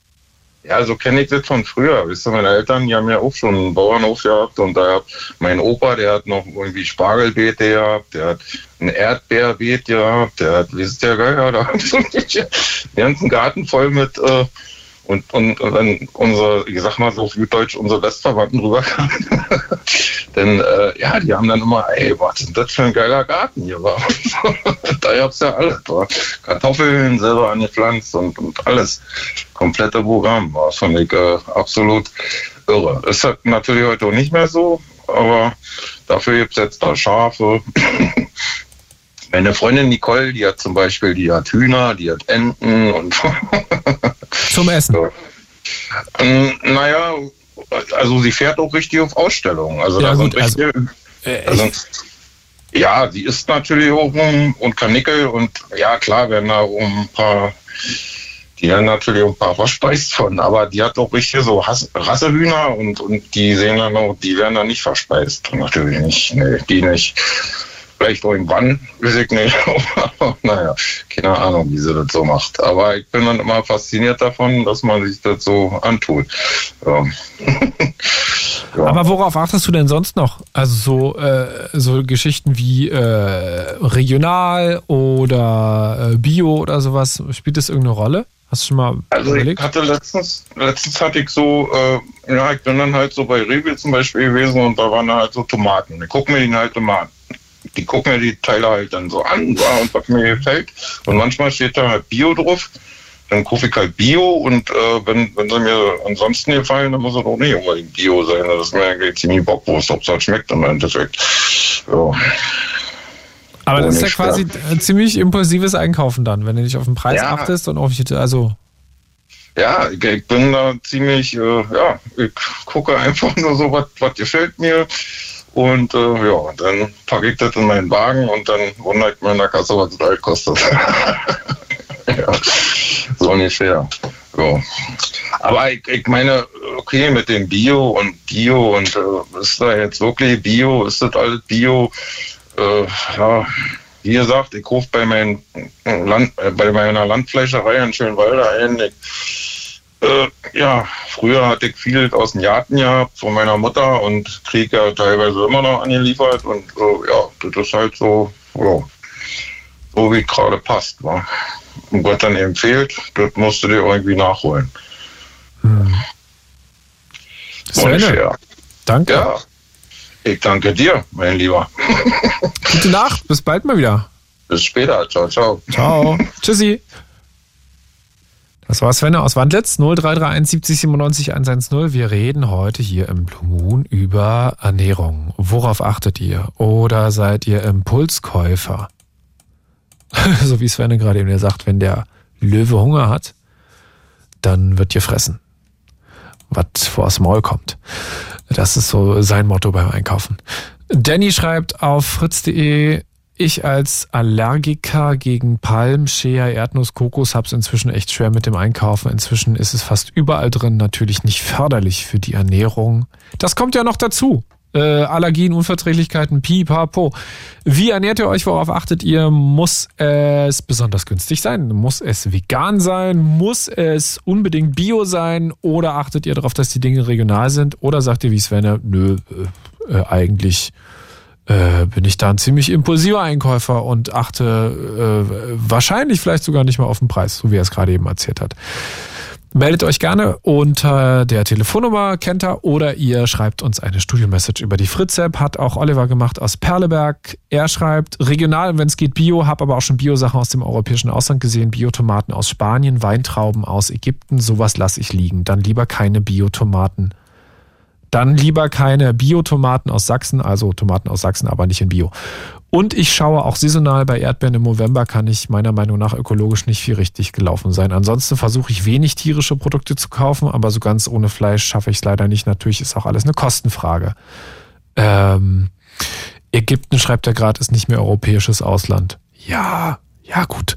Ja, so kenne ich das von früher. Wisst ihr, meine Eltern, die haben ja auch schon einen Bauernhof gehabt und da hat mein Opa, der hat noch irgendwie Spargelbeete gehabt, der hat ein Erdbeerbeet gehabt, der hat, wie ist der Geier, da so den ganzen Garten voll mit äh, und, und, dann unsere, ich sag mal so gut Deutsch, unsere Westverwandten rüberkamen. Denn äh, ja, die haben dann immer, ey, was ist das für ein geiler Garten hier war. da gab's ja alles. War Kartoffeln selber angepflanzt und, und alles. Komplette Programm war, fand ich äh, absolut irre. Ist halt natürlich heute auch nicht mehr so, aber dafür gibt's jetzt da Schafe. Meine Freundin Nicole, die hat zum Beispiel, die hat Hühner, die hat Enten und Zum Essen. Ähm, naja, also sie fährt auch richtig auf Ausstellungen. Also Ja, da gut, sind also- richtige, Äh, also, ja, sie isst natürlich auch rum und Kanickel und ja, klar werden da auch ein paar, die werden natürlich auch ein paar verspeist von, aber die hat auch richtig so Hass, Rassehühner und, und die sehen dann auch, die werden dann nicht verspeist. Natürlich nicht, nee, die nicht. Vielleicht irgendwann, weiß ich nicht. Naja, keine Ahnung, wie sie das so macht. Aber ich bin dann immer fasziniert davon, dass man sich das so antut. Ja. ja. Aber worauf achtest du denn sonst noch? Also so, äh, so Geschichten wie äh, regional oder äh, Bio oder sowas, spielt das irgendeine Rolle? Hast du schon mal Also ich überlegt? hatte letztens, letztens hatte ich so, äh, ja, ich bin dann halt so bei Rewe zum Beispiel gewesen und da waren halt so Tomaten. Ich gucke mir die halt immer an. Die gucken mir die Teile halt dann so an und was mir gefällt. Und manchmal steht da halt Bio drauf. Dann kaufe ich halt Bio und äh, wenn, wenn sie mir ansonsten gefallen, dann muss es auch nicht unbedingt Bio sein. Das ist mir eigentlich ziemlich Bockwurst, ob es halt schmeckt im Endeffekt. Ja. Aber das ist ja quasi äh, ziemlich impulsives Einkaufen dann, wenn du nicht auf den Preis Ja. achtest und auf also Ja, ich, ich bin da ziemlich, äh, ja, ich gucke einfach nur so, was gefällt mir. Und äh, ja, dann packe ich das in meinen Wagen und dann wundere ich mir in der Kasse, was das halt kostet. ja, so ungefähr. Ja. Aber ich, ich meine, okay, mit dem Bio und Bio und äh, ist da jetzt wirklich Bio, ist das alles Bio? Äh, ja, wie gesagt, ich rufe bei, mein, Land, äh, bei meiner Landfleischerei in Schönwalde ein. Ich, äh, ja, früher hatte ich viel aus dem Garten gehabt von meiner Mutter und kriege ja teilweise immer noch angeliefert. Und äh, ja, das ist halt so, ja, so wie es gerade passt. Wa? Und was dann eben fehlt, das musst du dir irgendwie nachholen. Svenne, Ungefähr. danke. Ja, ich danke dir, mein Lieber. Gute Nacht, bis bald mal wieder. Bis später. Ciao, ciao. Ciao. Tschüssi. Das war Svenne aus Wandlitz, 0331 70 97 110. Wir reden heute hier im Blue Moon über Ernährung. Worauf achtet ihr? Oder seid ihr Impulskäufer? so wie Sven gerade eben sagt, wenn der Löwe Hunger hat, dann wird ihr fressen, was vors Maul kommt. Das ist so sein Motto beim Einkaufen. Danny schreibt auf fritz.de, ich als Allergiker gegen Palm, Shea, Erdnuss, Kokos hab's inzwischen echt schwer mit dem Einkaufen. Inzwischen ist es fast überall drin, natürlich nicht förderlich für die Ernährung. Das kommt ja noch dazu. Äh, Allergien, Unverträglichkeiten, pipapo. Wie ernährt ihr euch? Worauf achtet ihr? Muss es besonders günstig sein? Muss es vegan sein? Muss es unbedingt bio sein? Oder achtet ihr darauf, dass die Dinge regional sind? Oder sagt ihr wie Sven, nö, äh, äh, eigentlich äh, bin ich da ein ziemlich impulsiver Einkäufer und achte äh, wahrscheinlich vielleicht sogar nicht mal auf den Preis, so wie er es gerade eben erzählt hat. Meldet euch gerne unter der Telefonnummer, kennt er, oder ihr schreibt uns eine Studio-Message über die Fritz-App. Hat auch Oliver gemacht aus Perleberg. Er schreibt, regional, wenn es geht, Bio, habe aber auch schon Bio-Sachen aus dem europäischen Ausland gesehen. Biotomaten aus Spanien, Weintrauben aus Ägypten, sowas lasse ich liegen. Dann lieber keine Biotomaten dann lieber keine Biotomaten aus Sachsen, also Tomaten aus Sachsen, aber nicht in Bio. Und ich schaue auch saisonal bei Erdbeeren im November kann ich meiner Meinung nach ökologisch nicht viel richtig gelaufen sein. Ansonsten versuche ich wenig tierische Produkte zu kaufen, aber so ganz ohne Fleisch schaffe ich es leider nicht. Natürlich ist auch alles eine Kostenfrage. Ähm, Ägypten schreibt er gerade, ist nicht mehr europäisches Ausland. Ja, ja, gut.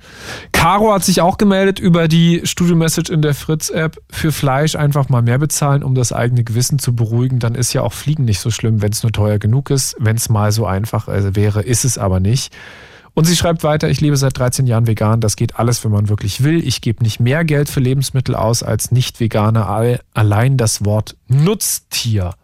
Caro hat sich auch gemeldet über die Studio-Message in der Fritz-App. Für Fleisch einfach mal mehr bezahlen, um das eigene Gewissen zu beruhigen. Dann ist ja auch Fliegen nicht so schlimm, wenn es nur teuer genug ist. Wenn es mal so einfach äh, wäre, ist es aber nicht. Und sie schreibt weiter, ich lebe seit 13 Jahren vegan. Das geht alles, wenn man wirklich will. Ich gebe nicht mehr Geld für Lebensmittel aus als Nicht-Veganer. Allein das Wort Nutztier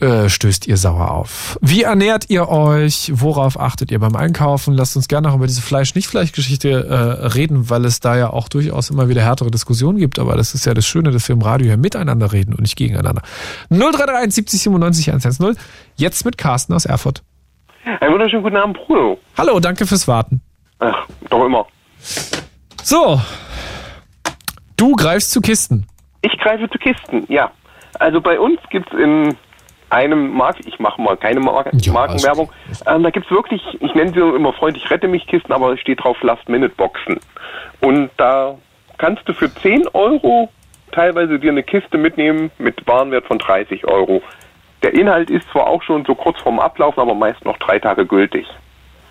äh, stößt ihr sauer auf. Wie ernährt ihr euch? Worauf achtet ihr beim Einkaufen? Lasst uns gerne noch über diese Fleisch-Nicht-Fleisch-Geschichte äh, reden, weil es da ja auch durchaus immer wieder härtere Diskussionen gibt. Aber das ist ja das Schöne, dass wir im Radio hier miteinander reden und nicht gegeneinander. 0331 70 97 110. Jetzt mit Carsten aus Erfurt. Einen wunderschönen guten Abend, Bruno. Hallo, danke fürs Warten. Ach, doch immer. So, du greifst zu Kisten. Ich greife zu Kisten, ja. Also bei uns gibt es in einem Markt, ich mache mal keine Marke, Ja, Markenwerbung, ähm, da gibt's wirklich, ich nenne sie immer freundlich Rette mich Kisten, aber es steht drauf Last-Minute-Boxen. Und da kannst du für 10 Euro teilweise dir eine Kiste mitnehmen mit Warenwert von 30 Euro. Der Inhalt ist zwar auch schon so kurz vorm Ablaufen, aber meist noch drei Tage gültig.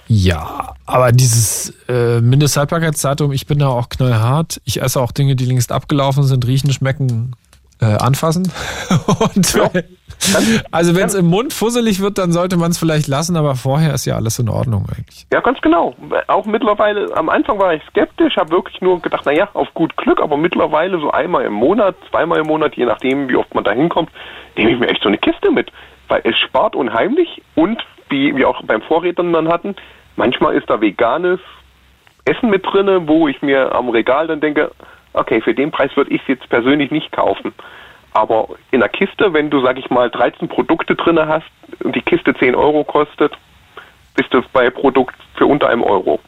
Ja, aber dieses äh, Mindesthaltbarkeitsdatum, ich bin da auch knallhart. Ich esse auch Dinge, die längst abgelaufen sind, riechen, schmecken, äh, anfassen. Und Ja. also wenn es im Mund fusselig wird, dann sollte man es vielleicht lassen, aber vorher ist ja alles in Ordnung eigentlich. Ja, ganz genau. Auch mittlerweile, am Anfang war ich skeptisch, habe wirklich nur gedacht, naja, auf gut Glück, aber mittlerweile so einmal im Monat, zweimal im Monat, je nachdem, wie oft man da hinkommt, nehme ich mir echt so eine Kiste mit. Weil es spart unheimlich und, wie wir auch beim Vorredner dann hatten, manchmal ist da veganes Essen mit drinne, wo ich mir am Regal dann denke, okay, für den Preis würde ich es jetzt persönlich nicht kaufen. Aber in der Kiste, wenn du, sag ich mal, 13 Produkte drinne hast und die Kiste 10 Euro kostet, bist du bei Produkt für unter einem Euro.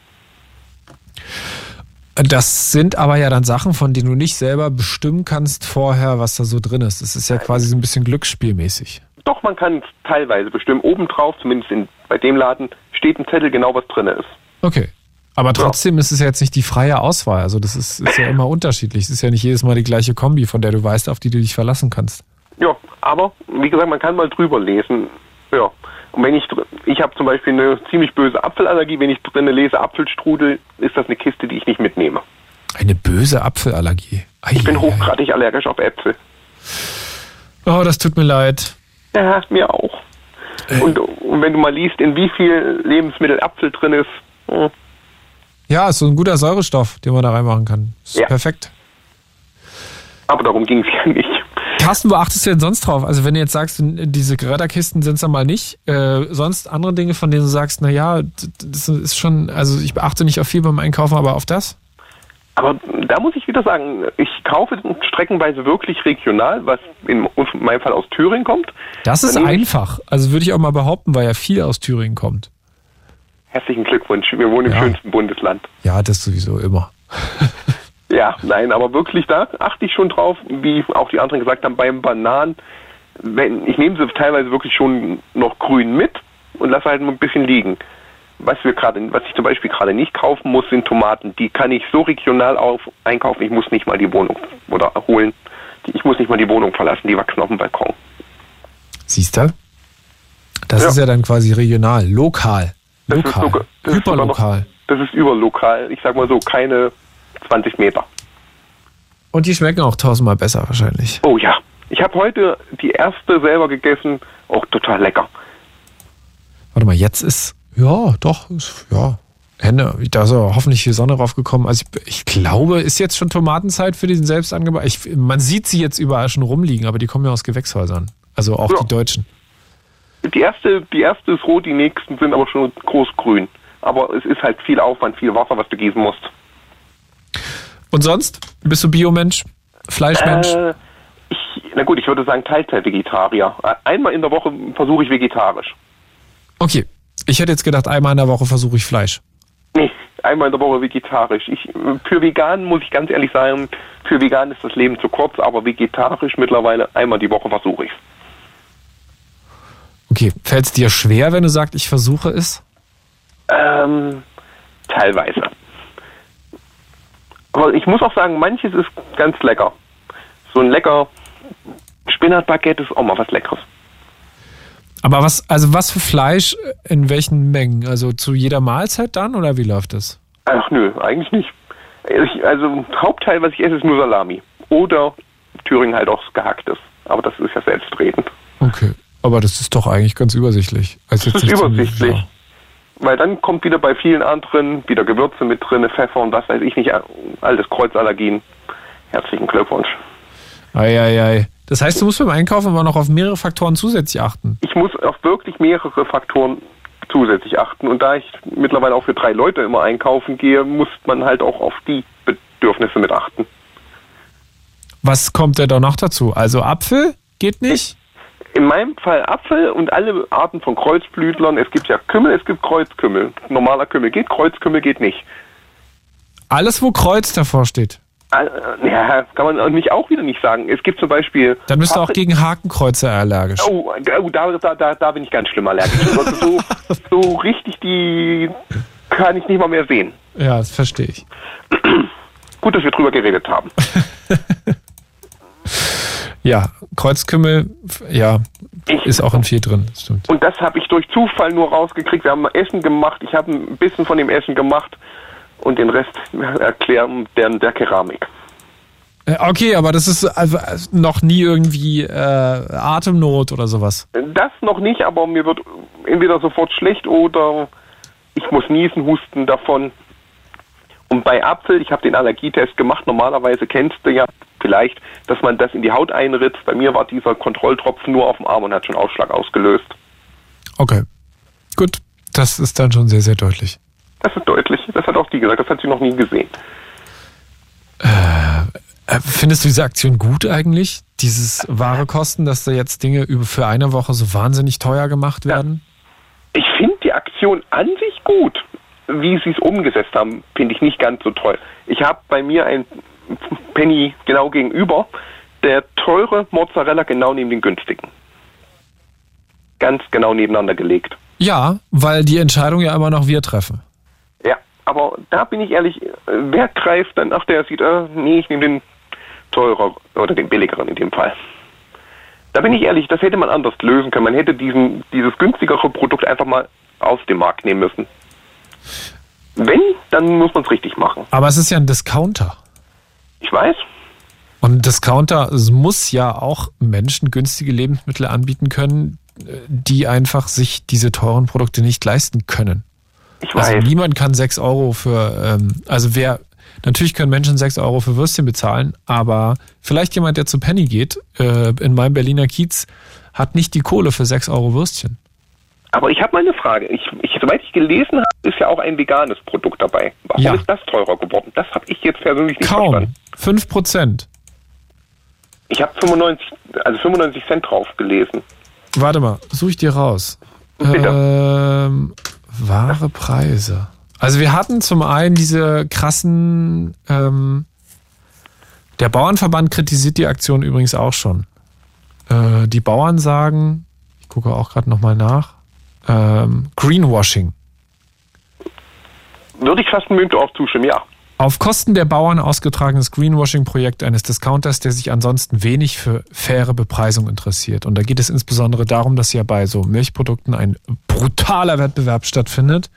Das sind aber ja dann Sachen, von denen du nicht selber bestimmen kannst vorher, was da so drin ist. Das ist ja quasi so ein bisschen glücksspielmäßig. Doch, man kann es teilweise bestimmen. Obendrauf, zumindest in, bei dem Laden, steht ein Zettel genau, was drin ist. Okay. Aber trotzdem ist es ja jetzt nicht die freie Auswahl. Also das ist, ist ja immer unterschiedlich. Es ist ja nicht jedes Mal die gleiche Kombi, von der du weißt, auf die du dich verlassen kannst. Ja, aber wie gesagt, man kann mal drüber lesen. Ja. Und wenn ich ich habe zum Beispiel eine ziemlich böse Apfelallergie, wenn ich drinnen lese Apfelstrudel, ist das eine Kiste, die ich nicht mitnehme. Eine böse Apfelallergie. Ich bin hochgradig allergisch auf Äpfel. Oh, das tut mir leid. Ja, mir auch. Äh. Und, und wenn du mal liest, in wie viel Lebensmittel Apfel drin ist, hm, Ja, ist so ein guter Säurestoff, den man da reinmachen kann. Ist Ja. perfekt. aber darum ging es ja nicht. Carsten, wo achtest du denn sonst drauf? Also wenn du jetzt sagst, diese Geräterkisten sind es dann mal nicht, äh, sonst andere Dinge, von denen du sagst, na ja, das ist schon, also ich beachte nicht auf viel beim Einkaufen, aber auf das? Aber da muss ich wieder sagen, ich kaufe streckenweise wirklich regional, was in meinem Fall aus Thüringen kommt. Das ist einfach. Also würde ich auch mal behaupten, weil ja viel aus Thüringen kommt. Herzlichen Glückwunsch, wir wohnen im Ja. schönsten Bundesland. Ja, das sowieso immer. Ja, nein, aber wirklich, da achte ich schon drauf, wie auch die anderen gesagt haben, beim Bananen. Wenn, ich nehme sie teilweise wirklich schon noch grün mit und lasse halt ein bisschen liegen. was wir gerade, was ich zum Beispiel gerade nicht kaufen muss, sind Tomaten. Die kann ich so regional auf, einkaufen. Ich muss nicht mal die Wohnung oder holen. Ich muss nicht mal die Wohnung verlassen. Die wachsen auf dem Balkon. Siehst du? Das Ja. ist ja dann quasi regional, lokal. Das ist Lokal. sogar- das ist sogar noch- Hyperlokal. Das ist überlokal. Ich sag mal so, keine 20 Meter. Und die schmecken auch tausendmal besser wahrscheinlich. Oh ja. Ich habe heute die erste selber gegessen. Auch total lecker. Warte mal, jetzt ist, ja, doch, ist, ja, Hände, da ist ja hoffentlich viel Sonne raufgekommen. Also ich, ich glaube, ist jetzt schon Tomatenzeit für diesen Selbstangebot. Man sieht sie jetzt überall schon rumliegen, aber die kommen ja aus Gewächshäusern. Also auch Ja. die Deutschen. Die erste, die erste ist rot, die nächsten sind aber schon großgrün. Aber es ist halt viel Aufwand, viel Wasser, was du gießen musst. Und sonst? Bist du Biomensch? Fleischmensch? Äh, ich, na gut, ich würde sagen Teilzeit-Vegetarier. Einmal in der Woche versuche ich vegetarisch. Okay. Ich hätte jetzt gedacht, einmal in der Woche versuche ich Fleisch. Nee, einmal in der Woche vegetarisch. Ich, für vegan muss ich ganz ehrlich sagen, für vegan ist das Leben zu kurz, aber vegetarisch mittlerweile einmal die Woche versuche ich Okay. Fällt es dir schwer, wenn du sagst, ich versuche es? Ähm, teilweise. Aber ich muss auch sagen, manches ist ganz lecker. So ein lecker Spinatbaguette ist auch mal was Leckeres. Aber was, also was für Fleisch in welchen Mengen? Also zu jeder Mahlzeit dann oder wie läuft das? Ach nö, eigentlich nicht. Ich, also Hauptteil, was ich esse, ist nur Salami. Oder Thüringen halt auch gehacktes. Aber das ist ja selbstredend. Okay. Aber das ist doch eigentlich ganz übersichtlich. Also Das ist übersichtlich. Ja. Weil dann kommt wieder bei vielen anderen wieder Gewürze mit drin, Pfeffer und was weiß ich nicht, altes Kreuzallergien. Herzlichen Glückwunsch. Eieiei. Das heißt, du musst beim Einkaufen aber noch auf mehrere Faktoren zusätzlich achten. Ich muss auf wirklich mehrere Faktoren zusätzlich achten. Und da ich mittlerweile auch für drei Leute immer einkaufen gehe, muss man halt auch auf die Bedürfnisse mit achten. Was kommt denn da noch dazu? Also Apfel geht nicht? In meinem Fall Apfel und alle Arten von Kreuzblütlern. Es gibt ja Kümmel, es gibt Kreuzkümmel. Normaler Kümmel geht, Kreuzkümmel geht nicht. Alles, wo Kreuz davor steht. Äh, Ja, kann man nicht auch wieder nicht sagen. Es gibt zum Beispiel. Dann bist du auch gegen Hakenkreuze allergisch. Oh, oh da, da, da, da bin ich ganz schlimm allergisch. Also so, so richtig die kann ich nicht mal mehr sehen. Ja, das verstehe ich. Gut, dass wir drüber geredet haben. Ja, Kreuzkümmel, ja, ist auch in viel drin. Stimmt. Und das habe ich durch Zufall nur rausgekriegt. Wir haben Essen gemacht. Ich habe ein bisschen von dem Essen gemacht und den Rest erklären der, der Keramik. Äh, Okay, aber das ist also äh, noch nie irgendwie äh, Atemnot oder sowas. Das noch nicht, aber mir wird entweder sofort schlecht oder ich muss niesen, husten davon. Und bei Apfel, ich habe den Allergietest gemacht. Normalerweise kennst du ja vielleicht, dass man das in die Haut einritzt. Bei mir war dieser Kontrolltropfen nur auf dem Arm und hat schon Ausschlag ausgelöst. Okay, gut. Das ist dann schon sehr, sehr deutlich. Das ist deutlich. Das hat auch die gesagt. Das hat sie noch nie gesehen. Äh, Findest du diese Aktion gut eigentlich? Dieses wahre Kosten, dass da jetzt Dinge für eine Woche so wahnsinnig teuer gemacht werden? Ich finde die Aktion an sich gut. Wie sie es umgesetzt haben, finde ich nicht ganz so toll. Ich habe bei mir ein Penny genau gegenüber, der teure Mozzarella genau neben den günstigen. Ganz genau nebeneinander gelegt. Ja, weil die Entscheidung ja immer noch wir treffen. Ja, aber da bin ich ehrlich, wer greift dann, ach der sieht, äh, nee, ich nehme den teurer oder den billigeren in dem Fall. Da bin ich ehrlich, das hätte man anders lösen können. Man hätte diesen, dieses günstigere Produkt einfach mal aus dem Markt nehmen müssen. Wenn, dann muss man es richtig machen. Aber es ist ja ein Discounter. Ich weiß. Und ein Discounter muss ja auch Menschen günstige Lebensmittel anbieten können, äh, die einfach sich diese teuren Produkte nicht leisten können. Ich Also weiß. niemand kann 6 Euro für, ähm, also wer, natürlich können Menschen 6 Euro für Würstchen bezahlen, aber vielleicht jemand, der zu Penny geht, äh, in meinem Berliner Kiez, hat nicht die Kohle für 6 Euro Würstchen. Aber ich habe mal eine Frage. Ich, ich, soweit ich gelesen habe, ist ja auch ein veganes Produkt dabei. Warum Ja. ist das teurer geworden? Das habe ich jetzt persönlich nicht Kaum. verstanden. 5 Prozent. Ich habe 95, also 95 Cent drauf gelesen. Warte mal, suche ich dir raus. Ähm, wahre Preise. Also wir hatten zum einen diese krassen, ähm, der Bauernverband kritisiert die Aktion übrigens auch schon. Äh, die Bauern sagen, ich gucke auch gerade nochmal nach, ähm, Greenwashing. Würde ich fast Münter auch zustimmen, ja. Auf Kosten der Bauern ausgetragenes Greenwashing-Projekt eines Discounters, der sich ansonsten wenig für faire Bepreisung interessiert. Und da geht es insbesondere darum, dass ja bei so Milchprodukten ein brutaler Wettbewerb stattfindet.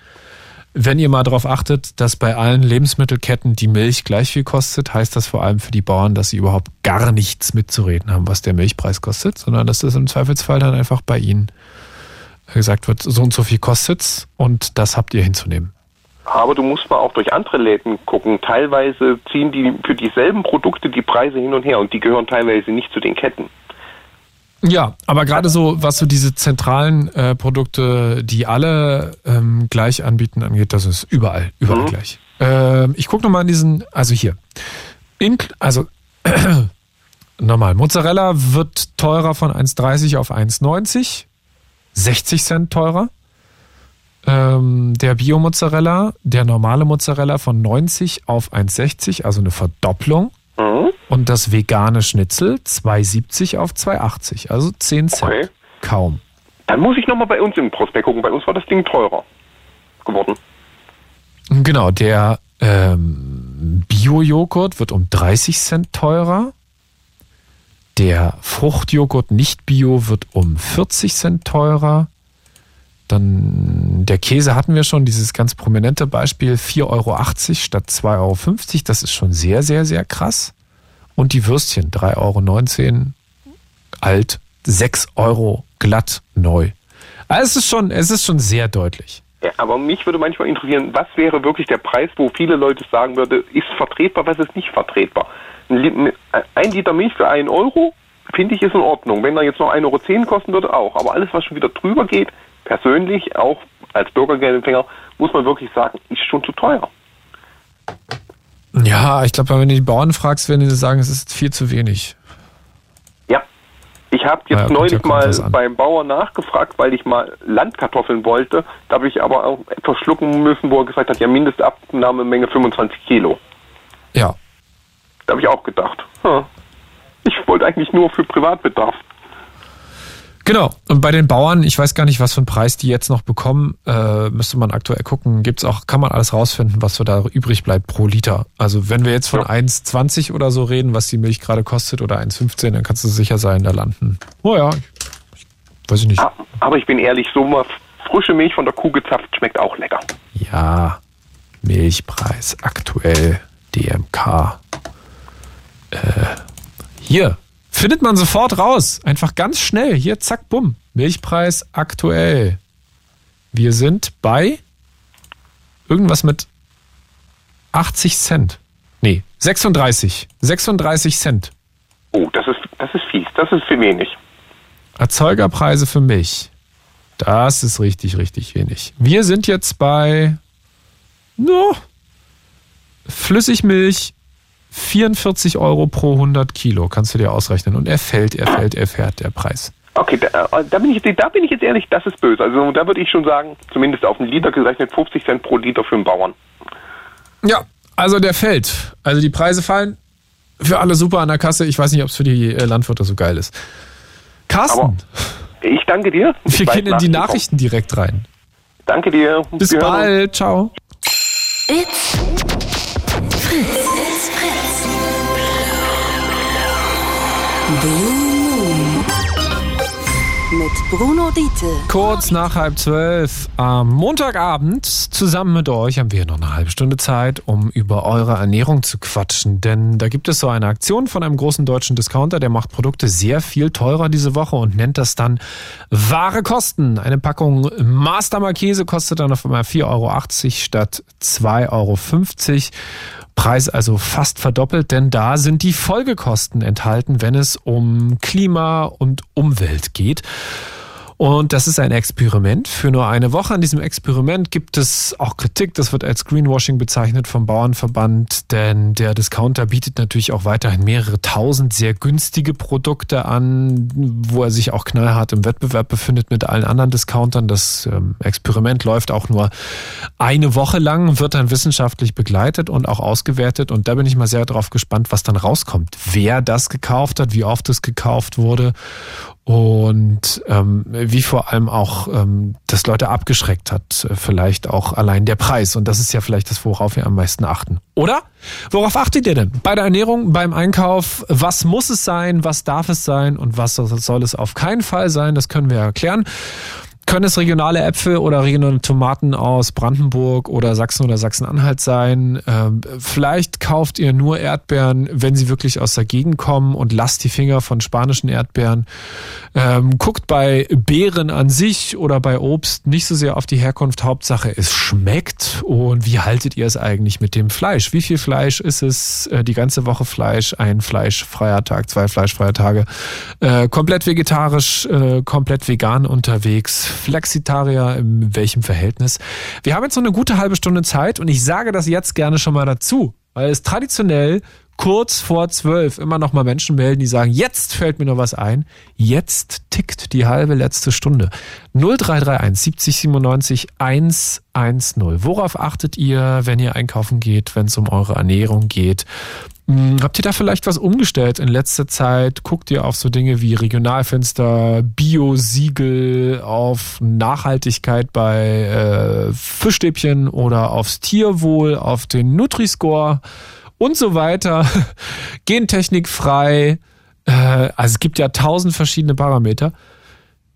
Wenn ihr mal darauf achtet, dass bei allen Lebensmittelketten die Milch gleich viel kostet, heißt das vor allem für die Bauern, dass sie überhaupt gar nichts mitzureden haben, was der Milchpreis kostet, sondern dass das im Zweifelsfall dann einfach bei ihnen gesagt wird, so und so viel kostet's und das habt ihr hinzunehmen. Aber du musst mal auch durch andere Läden gucken. Teilweise ziehen die für dieselben Produkte die Preise hin und her und die gehören teilweise nicht zu den Ketten. Ja, aber gerade so, was so diese zentralen äh, Produkte, die alle ähm, gleich anbieten, angeht, das ist überall, überall Mhm. gleich. Ähm, ich gucke nochmal in diesen, also hier. In, also nochmal, Mozzarella wird teurer von 1,30 auf 1,90. 60 Cent teurer. Ähm, der Bio-Mozzarella, der normale Mozzarella von 90 auf 1,60, also eine Verdopplung. Mhm. Und das vegane Schnitzel 2,70 auf 2,80, also 10 Cent. Okay. Kaum. Dann muss ich nochmal bei uns im Prospekt gucken. Bei uns war das Ding teurer geworden. Genau, der ähm, Bio-Joghurt wird um 30 Cent teurer. Der Fruchtjoghurt nicht Bio wird um 40 Cent teurer. Dann der Käse hatten wir schon, dieses ganz prominente Beispiel, 4,80 Euro statt 2,50 Euro. Das ist schon sehr, sehr, sehr krass. Und die Würstchen, 3,19 Euro alt, 6 Euro glatt neu. Also es ist schon, es ist schon sehr deutlich. Ja, aber mich würde manchmal interessieren, was wäre wirklich der Preis, wo viele Leute sagen würden, ist vertretbar, was ist nicht vertretbar. Ein, ein Liter Milch für 1 Euro, finde ich, ist in Ordnung. Wenn er jetzt noch 1,10 Euro kosten würde, auch. Aber alles, was schon wieder drüber geht, persönlich, auch als Bürgergeldempfänger, muss man wirklich sagen, ist schon zu teuer. Ja, ich glaube, wenn du die Bauern fragst, werden die sagen, es ist viel zu wenig. Ja. Ich habe jetzt neulich ja- kommt mal beim Bauer nachgefragt, weil ich mal Landkartoffeln wollte. Da habe ich aber auch etwas schlucken müssen, wo er gesagt hat, ja, Mindestabnahmemenge 25 Kilo. Ja. Da habe ich auch gedacht, hm, ich wollte eigentlich nur für Privatbedarf. Genau. Und bei den Bauern, ich weiß gar nicht, was für einen Preis die jetzt noch bekommen, äh, müsste man aktuell gucken. Gibt's auch, kann man alles rausfinden, was so da übrig bleibt pro Liter. Also wenn wir jetzt von 1,20 oder so reden, was die Milch gerade kostet, oder 1,15, dann kannst du sicher sein, da landen. Oh ja, ich, ich weiß ich nicht. Ah, Aber ich bin ehrlich, so mal frische Milch von der Kuh gezapft schmeckt auch lecker. Ja, Milchpreis aktuell, DMK. Äh, hier, findet man sofort raus. Einfach ganz schnell. Hier, zack, bumm. Milchpreis aktuell. Wir sind bei irgendwas mit 80 Cent. Nee, 36. 36 Cent. Oh, das ist, das ist fies, das ist für wenig. Erzeugerpreise für Milch. Das ist richtig, richtig wenig. Wir sind jetzt bei no, Flüssigmilch 44 Euro pro 100 Kilo. Kannst du dir ausrechnen. Und er fällt, er fällt, er fährt, der Preis. Okay, da, äh, da, bin ich, jetzt- da bin ich jetzt ehrlich, das ist böse. Also da würde ich schon sagen, zumindest auf einen Liter gerechnet, 50 Cent pro Liter für einen Bauern. Ja, also der fällt. Also die Preise fallen für alle super an der Kasse. Ich weiß nicht, ob es für die äh, Landwirte so geil ist. Carsten, Aber Ich danke dir. wir Bald gehen in die. Nachrichten direkt rein. Danke dir. Bis Wir bald. Ciao. It's Mit Bruno Diete. Kurz nach halb zwölf am Montagabend zusammen mit euch haben wir noch eine halbe Stunde Zeit, um über eure Ernährung zu quatschen. Denn da gibt es so eine Aktion von einem großen deutschen Discounter, der macht Produkte sehr viel teurer diese Woche und nennt das dann wahre Kosten. Eine Packung Mastermer Käse kostet dann auf einmal 4,80 Euro statt 2,50 Euro. Preis also fast verdoppelt, denn da sind die Folgekosten enthalten, wenn es um Klima und Umwelt geht. Und das ist ein Experiment für nur eine Woche. An diesem Experiment gibt es auch Kritik. Das wird als Greenwashing bezeichnet vom Bauernverband, denn der Discounter bietet natürlich auch weiterhin mehrere tausend sehr günstige Produkte an, wo er sich auch knallhart im Wettbewerb befindet mit allen anderen Discountern. Das ähm, Experiment läuft auch nur eine Woche lang, wird dann wissenschaftlich begleitet und auch ausgewertet. Und da bin ich mal sehr drauf gespannt, was dann rauskommt. Wer das gekauft hat, wie oft es gekauft wurde und ähm, wie vor allem auch ähm, das Leute abgeschreckt hat, äh, vielleicht auch allein der Preis. Und das ist ja vielleicht das, worauf wir am meisten achten. Oder? Worauf achtet ihr denn? Bei der Ernährung, beim Einkauf, was muss es sein, was darf es sein und was soll es auf keinen Fall sein? Das können wir erklären. Können es regionale Äpfel oder regionale Tomaten aus Brandenburg oder Sachsen oder Sachsen-Anhalt sein? Ähm, vielleicht kauft ihr nur Erdbeeren, wenn sie wirklich aus der Gegend kommen und lasst die Finger von spanischen Erdbeeren. Ähm, guckt bei Beeren an sich oder bei Obst nicht so sehr auf die Herkunft. Hauptsache, es schmeckt. Und wie haltet ihr es eigentlich mit dem Fleisch? Wie viel Fleisch ist es? Äh, die ganze Woche Fleisch, ein fleischfreier Tag, zwei fleischfreie Tage. Äh, komplett vegetarisch, äh, komplett vegan unterwegs Flexitarier, in welchem Verhältnis? Wir haben jetzt noch eine gute halbe Stunde Zeit und ich sage das jetzt gerne schon mal dazu, weil es traditionell kurz vor zwölf immer noch mal Menschen melden, die sagen, jetzt fällt mir noch was ein. Jetzt tickt die halbe letzte Stunde. 0331 70 97 110. Worauf achtet ihr, wenn ihr einkaufen geht, wenn es um eure Ernährung geht? Hm, habt ihr da vielleicht was umgestellt in letzter Zeit? Guckt ihr auf so Dinge wie Regionalfenster, Bio-Siegel, auf Nachhaltigkeit bei äh, Fischstäbchen oder aufs Tierwohl, auf den Nutri-Score und so weiter? Gentechnik frei. Äh, also es gibt ja tausend verschiedene Parameter.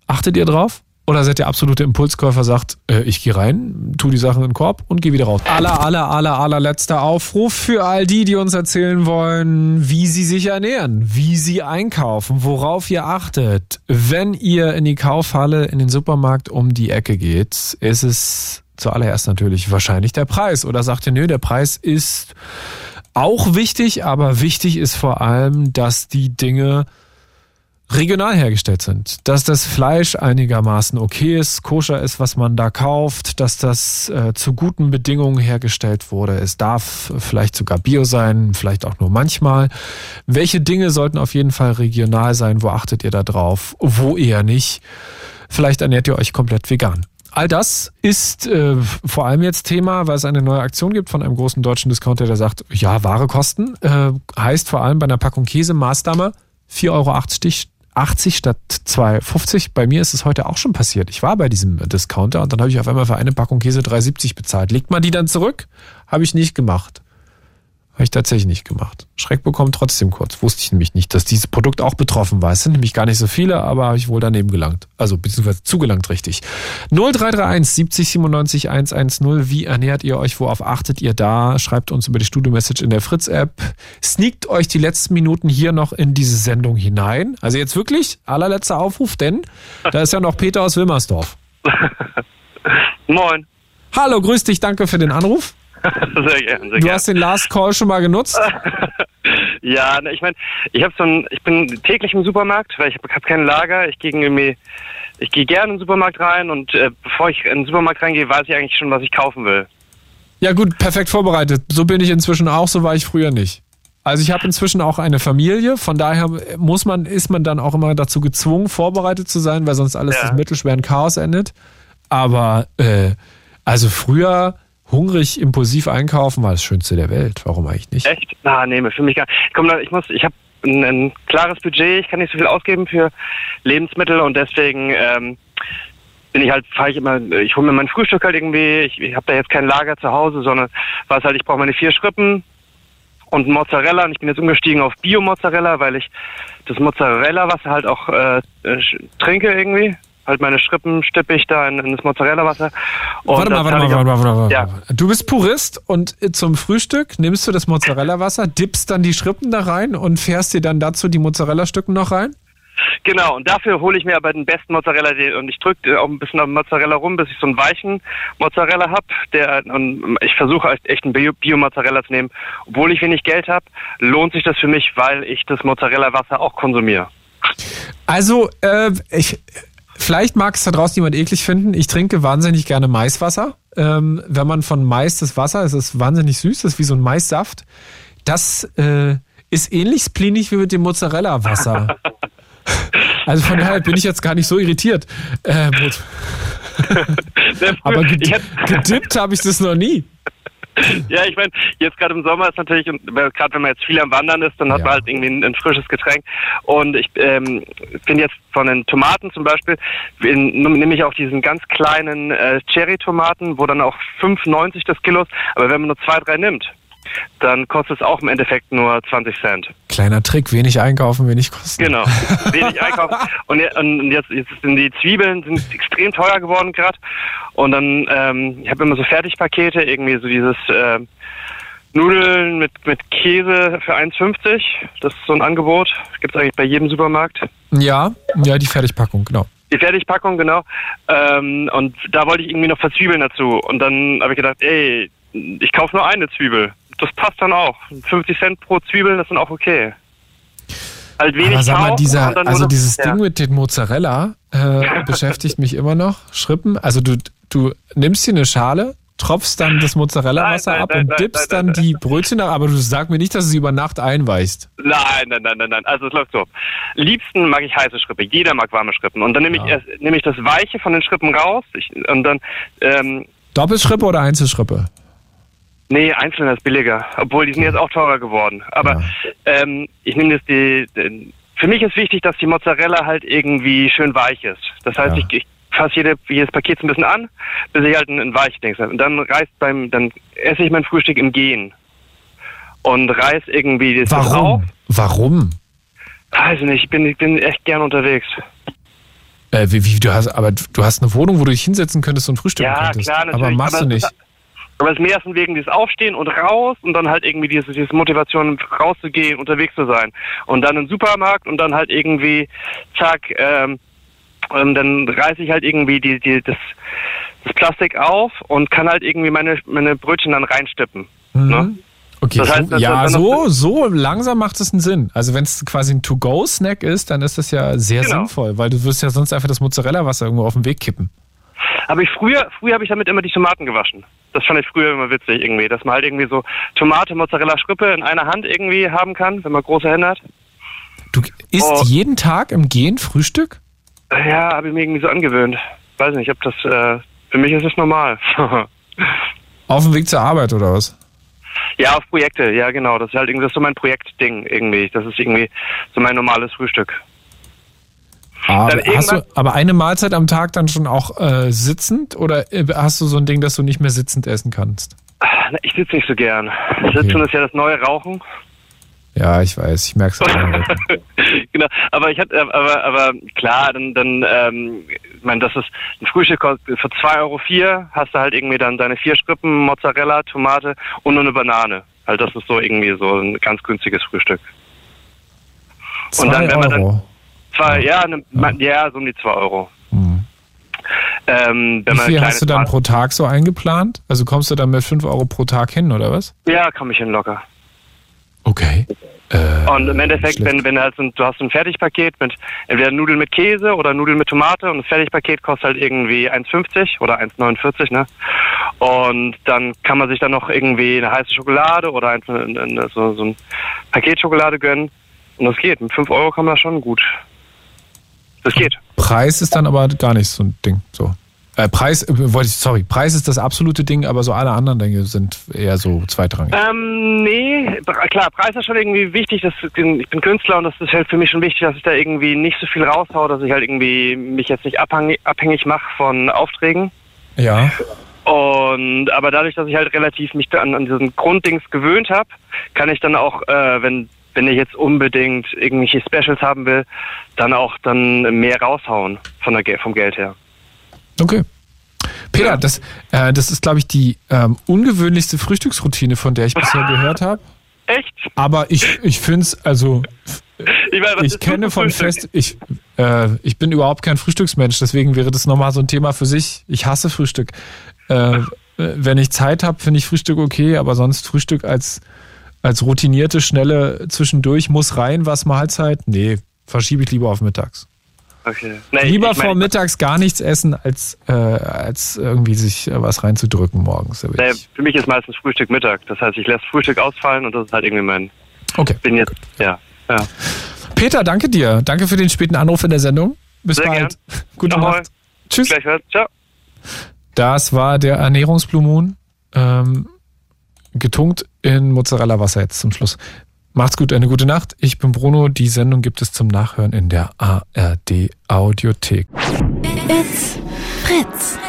Achtet ihr drauf? Oder seid ihr absolute Impulskäufer, sagt, äh, ich gehe rein, tu die Sachen in den Korb und gehe wieder raus. Aller, aller, aller, allerletzter Aufruf für all die, die uns erzählen wollen, wie sie sich ernähren, wie sie einkaufen, worauf ihr achtet. Wenn ihr in die Kaufhalle, in den Supermarkt um die Ecke geht, ist es zuallererst natürlich wahrscheinlich der Preis. Oder sagt ihr, nö, der Preis ist auch wichtig, aber wichtig ist vor allem, dass die Dinge regional hergestellt sind, dass das Fleisch einigermaßen okay ist, koscher ist, was man da kauft, dass das äh, zu guten Bedingungen hergestellt wurde. Es darf vielleicht sogar bio sein, vielleicht auch nur manchmal. Welche Dinge sollten auf jeden Fall regional sein? Wo achtet ihr da drauf? Wo eher nicht? Vielleicht ernährt ihr euch komplett vegan. All das ist äh, vor allem jetzt Thema, weil es eine neue Aktion gibt von einem großen deutschen Discounter, der sagt, ja, Ware kosten. Äh, heißt vor allem bei einer Packung Käse Maßdammer 4,80 Euro 80 statt 2,50. Bei mir ist es heute auch schon passiert. Ich war bei diesem Discounter und dann habe ich auf einmal für eine Packung Käse 3,70 bezahlt. Legt man die dann zurück? Habe ich nicht gemacht. Habe ich tatsächlich nicht gemacht. Schreck bekommen trotzdem kurz. Wusste ich nämlich nicht, dass dieses Produkt auch betroffen war. Es sind nämlich gar nicht so viele, aber habe ich wohl daneben gelangt. Also beziehungsweise zugelangt richtig. 0331 70 97 110. Wie ernährt ihr euch? Worauf achtet ihr da? Schreibt uns über die Studio-Message in der Fritz-App. Sneakt euch die letzten Minuten hier noch in diese Sendung hinein. Also jetzt wirklich allerletzter Aufruf, denn da ist ja noch Peter aus Wilmersdorf. Moin. Hallo, grüß dich, danke für den Anruf. sehr gerne, sehr Du hast den Last Call schon mal genutzt? ja, ne, ich meine, ich habe so ein, ich bin täglich im Supermarkt, weil ich habe hab kein Lager. Ich gehe irgendwie, ich gehe gerne in den Supermarkt rein und äh, bevor ich in den Supermarkt reingehe, weiß ich eigentlich schon, was ich kaufen will. Ja gut, perfekt vorbereitet. So bin ich inzwischen auch, so war ich früher nicht. Also ich habe inzwischen auch eine Familie, von daher muss man, ist man dann auch immer dazu gezwungen, vorbereitet zu sein, weil sonst alles Ja. das mittelschweren Chaos endet. Aber äh, also früher hungrig, impulsiv einkaufen war das Schönste der Welt. Warum eigentlich nicht? Echt? Na, nee, für mich gar Ich komm ich muss, ich habe ein, ein klares Budget, ich kann nicht so viel ausgeben für Lebensmittel und deswegen ähm, bin ich halt, fahre ich immer, ich hole mir mein Frühstück halt irgendwie, ich, ich habe da jetzt kein Lager zu Hause, sondern was halt, ich brauche meine vier Schrippen und Mozzarella und ich bin jetzt umgestiegen auf Bio-Mozzarella, weil ich das Mozzarella-Wasser halt auch äh, äh, trinke irgendwie. Halt meine Schrippen stippe ich da in, in das Mozzarella-Wasser. Warte mal, warte mal, warte mal, warte mal. Ja. Du bist Purist und zum Frühstück nimmst du das Mozzarella-Wasser, dippst dann die Schrippen da rein und fährst dir dann dazu die Mozzarella-Stücken noch rein? Genau, und dafür hole ich mir aber den besten Mozzarella und ich drücke auch ein bisschen am Mozzarella rum, bis ich so einen weichen Mozzarella hab. Der und ich versuche halt echt einen Bio- Bio-Mozzarella zu nehmen. Obwohl ich wenig Geld habe, lohnt sich das für mich, weil ich das Mozzarella-Wasser auch konsumiere. Also, äh, ich, vielleicht mag es da draußen jemand eklig finden. Ich trinke wahnsinnig gerne Maiswasser. Ähm, wenn man von Mais das Wasser, es ist wahnsinnig süß, das ist wie so ein Maissaft. Das äh, ist ähnlich splinig wie mit dem Mozzarella-Wasser. Also von daher bin ich jetzt gar nicht so irritiert. Äh, gut. Aber gedippt habe ich das noch nie. ja, ich meine, jetzt gerade im Sommer ist natürlich, und gerade wenn man jetzt viel am Wandern ist, dann hat Ja. man halt irgendwie ein, ein frisches Getränk. Und ich ähm, finde jetzt von den Tomaten zum Beispiel, nehme ich auch diesen ganz kleinen äh, Cherry-Tomaten, wo dann auch 5,90 das Kilo ist. Aber wenn man nur zwei, drei nimmt, dann kostet es auch im Endeffekt nur 20 Cent. Kleiner Trick, wenig einkaufen, wenig kosten. Genau, wenig einkaufen. Und, je- und jetzt, jetzt sind die Zwiebeln sind extrem teuer geworden gerade. Und dann, ähm, ich habe immer so Fertigpakete, irgendwie so dieses äh, Nudeln mit, mit Käse für 1,50. Das ist so ein Angebot. Gibt es eigentlich bei jedem Supermarkt. Ja, ja, die Fertigpackung, genau. Die Fertigpackung, genau. Ähm, und da wollte ich irgendwie noch Verzwiebeln dazu. Und dann habe ich gedacht, ey, ich kaufe nur eine Zwiebel. Das passt dann auch. 50 Cent pro Zwiebel, das sind auch okay. Halt wenig Aber sag mal, dieser, also noch- dieses ja. Ding mit den Mozzarella äh, beschäftigt mich immer noch. Schrippen, also du, du nimmst hier eine Schale, tropfst dann das Mozzarella-Wasser ab nein, und nein, dippst nein, dann die Brötchen ab, aber du sag mir nicht, dass du sie über Nacht einweichst. Nein, nein, nein, nein, nein. Also es läuft so. Liebsten mag ich heiße Schrippe. Jeder mag warme Schrippen. Und dann nehme ich Ja. erst nehme ich das Weiche von den Schrippen raus. Ich, und dann ähm, Doppelschrippe oder Einzelschrippe? Nee, einzeln ist billiger. Obwohl die sind jetzt auch teurer geworden. Aber ähm, ich nehme das die. die für mich ist wichtig, dass die Mozzarella halt irgendwie schön weich ist. Das heißt, Ja. ich, ich fasse jede, jedes Paket so ein bisschen an, bis ich halt ein, ein weiches Ding habe. Und dann reißt beim, dann esse ich mein Frühstück im Gehen. Und reiß irgendwie das auf. Warum? Warum? Weiß nicht, ich bin, ich bin echt gern unterwegs. Äh, wie, wie, du hast, aber du hast eine Wohnung, wo du dich hinsetzen könntest und frühstücken Ja, könntest. klar, natürlich. aber machst aber du nicht. ist- Aber es ist mehr wegen dieses Aufstehen und raus und dann halt irgendwie diese, diese Motivation rauszugehen, unterwegs zu sein. Und dann im Supermarkt und dann halt irgendwie, zack, ähm, ähm, dann reiße ich halt irgendwie die, die, das, das Plastik auf und kann halt irgendwie meine, meine Brötchen dann reinstippen. Mhm. Ne? Okay, Das heißt, ja, so, so langsam macht es einen Sinn. Also wenn es quasi ein To-Go-Snack ist, dann ist das ja sehr Genau. sinnvoll, weil du wirst ja sonst einfach das Mozzarella-Wasser irgendwo auf den Weg kippen. Aber ich früher, früher habe ich damit immer die Tomaten gewaschen. Das fand ich früher immer witzig irgendwie, dass man halt irgendwie so Tomate, Mozzarella, Schrippe in einer Hand irgendwie haben kann, wenn man große Hände hat. Du isst Oh. jeden Tag im Gehen Frühstück? Ja, habe ich mir irgendwie so angewöhnt. Weiß nicht, ob das, äh, für mich ist es normal. Auf dem Weg zur Arbeit oder was? ja, auf Projekte, ja genau. Das ist halt irgendwie das ist so mein Projektding irgendwie. Das ist irgendwie so mein normales Frühstück. Aber, hast du, aber eine Mahlzeit am Tag dann schon auch äh, sitzend oder äh, hast du so ein Ding, dass du nicht mehr sitzend essen kannst? Ich sitze nicht so gern. Sitzen ist ja das neue Rauchen. Ja, ich weiß, ich merke es auch. genau, aber ich hatte, aber, aber klar, dann, dann, ähm, ich meine, das ist ein Frühstück kostet für 2,04 Euro hast du halt irgendwie dann deine vier Schrippen, Mozzarella, Tomate und nur eine Banane. Halt, das ist so irgendwie so ein ganz günstiges Frühstück. Und dann, Zwei wenn man dann- Euro. Zwei, ja, ne, ja, so um die 2 Euro. Hm. Ähm, Wie viel hast du dann pro Tag so eingeplant? Also kommst du dann mit 5 Euro pro Tag hin, oder was? Ja, komme ich hin locker. Okay. Äh, Und im Endeffekt, schlecht. wenn, wenn halt so, ein- du hast ein Fertigpaket mit entweder Nudeln mit Käse oder Nudeln mit Tomate und das Fertigpaket kostet halt irgendwie 1,50 oder 1,49, ne? Und dann kann man sich dann noch irgendwie eine heiße Schokolade oder ein, ein, so, so ein Paket Schokolade gönnen. Und das geht. Mit 5 Euro kann man das schon gut. Das geht. Preis ist dann aber gar nicht so ein Ding. So. Äh, Preis, äh, wollte ich, sorry, Preis ist das absolute Ding, aber so alle anderen Dinge sind eher so zweitrangig. Ähm, nee, klar, Preis ist schon irgendwie wichtig. Das, ich bin Künstler und das ist halt für mich schon wichtig, dass ich da irgendwie nicht so viel raushau, dass ich halt irgendwie mich jetzt nicht abhängig, abhängig mache von Aufträgen. Ja. Und aber dadurch, dass ich halt relativ mich an, an diesen Grunddings gewöhnt habe, kann ich dann auch, äh, wenn wenn ich jetzt unbedingt irgendwelche Specials haben will, dann auch dann mehr raushauen von der vom Geld her. Okay. Peter, das, äh, das ist, glaube ich, die ähm, ungewöhnlichste Frühstücksroutine, von der ich bisher gehört habe. Echt? Aber ich, ich finde es, also, Ich, meine, ich kenne von Frühstück? Fest, ich, äh, ich bin überhaupt kein Frühstücksmensch, deswegen wäre das nochmal so ein Thema für sich. Ich hasse Frühstück. Äh, wenn ich Zeit habe, finde ich Frühstück okay, aber sonst Frühstück als, als routinierte, schnelle zwischendurch muss rein, was Mahlzeit, nee, verschiebe ich lieber auf mittags. Okay. Nee, Lieber ich mein, vor mittags gar nichts essen, als, äh, als irgendwie sich äh, was reinzudrücken morgens. Nee, für mich ist meistens Frühstück Mittag. Das heißt, ich lasse Frühstück ausfallen und das ist halt irgendwie mein. Okay. Bin jetzt, ja. ja. Peter, danke dir. Danke für den späten Anruf in der Sendung. Bis Sehr bald. Gute Ahoi. Nacht. Tschüss. Gleich. Ciao. Das war der Ernährungsblue Moon. Ähm, getunkt in Mozzarella-Wasser jetzt zum Schluss. Macht's gut, eine gute Nacht. Ich bin Bruno. Die Sendung gibt es zum Nachhören in der ARD Audiothek. It's Fritz.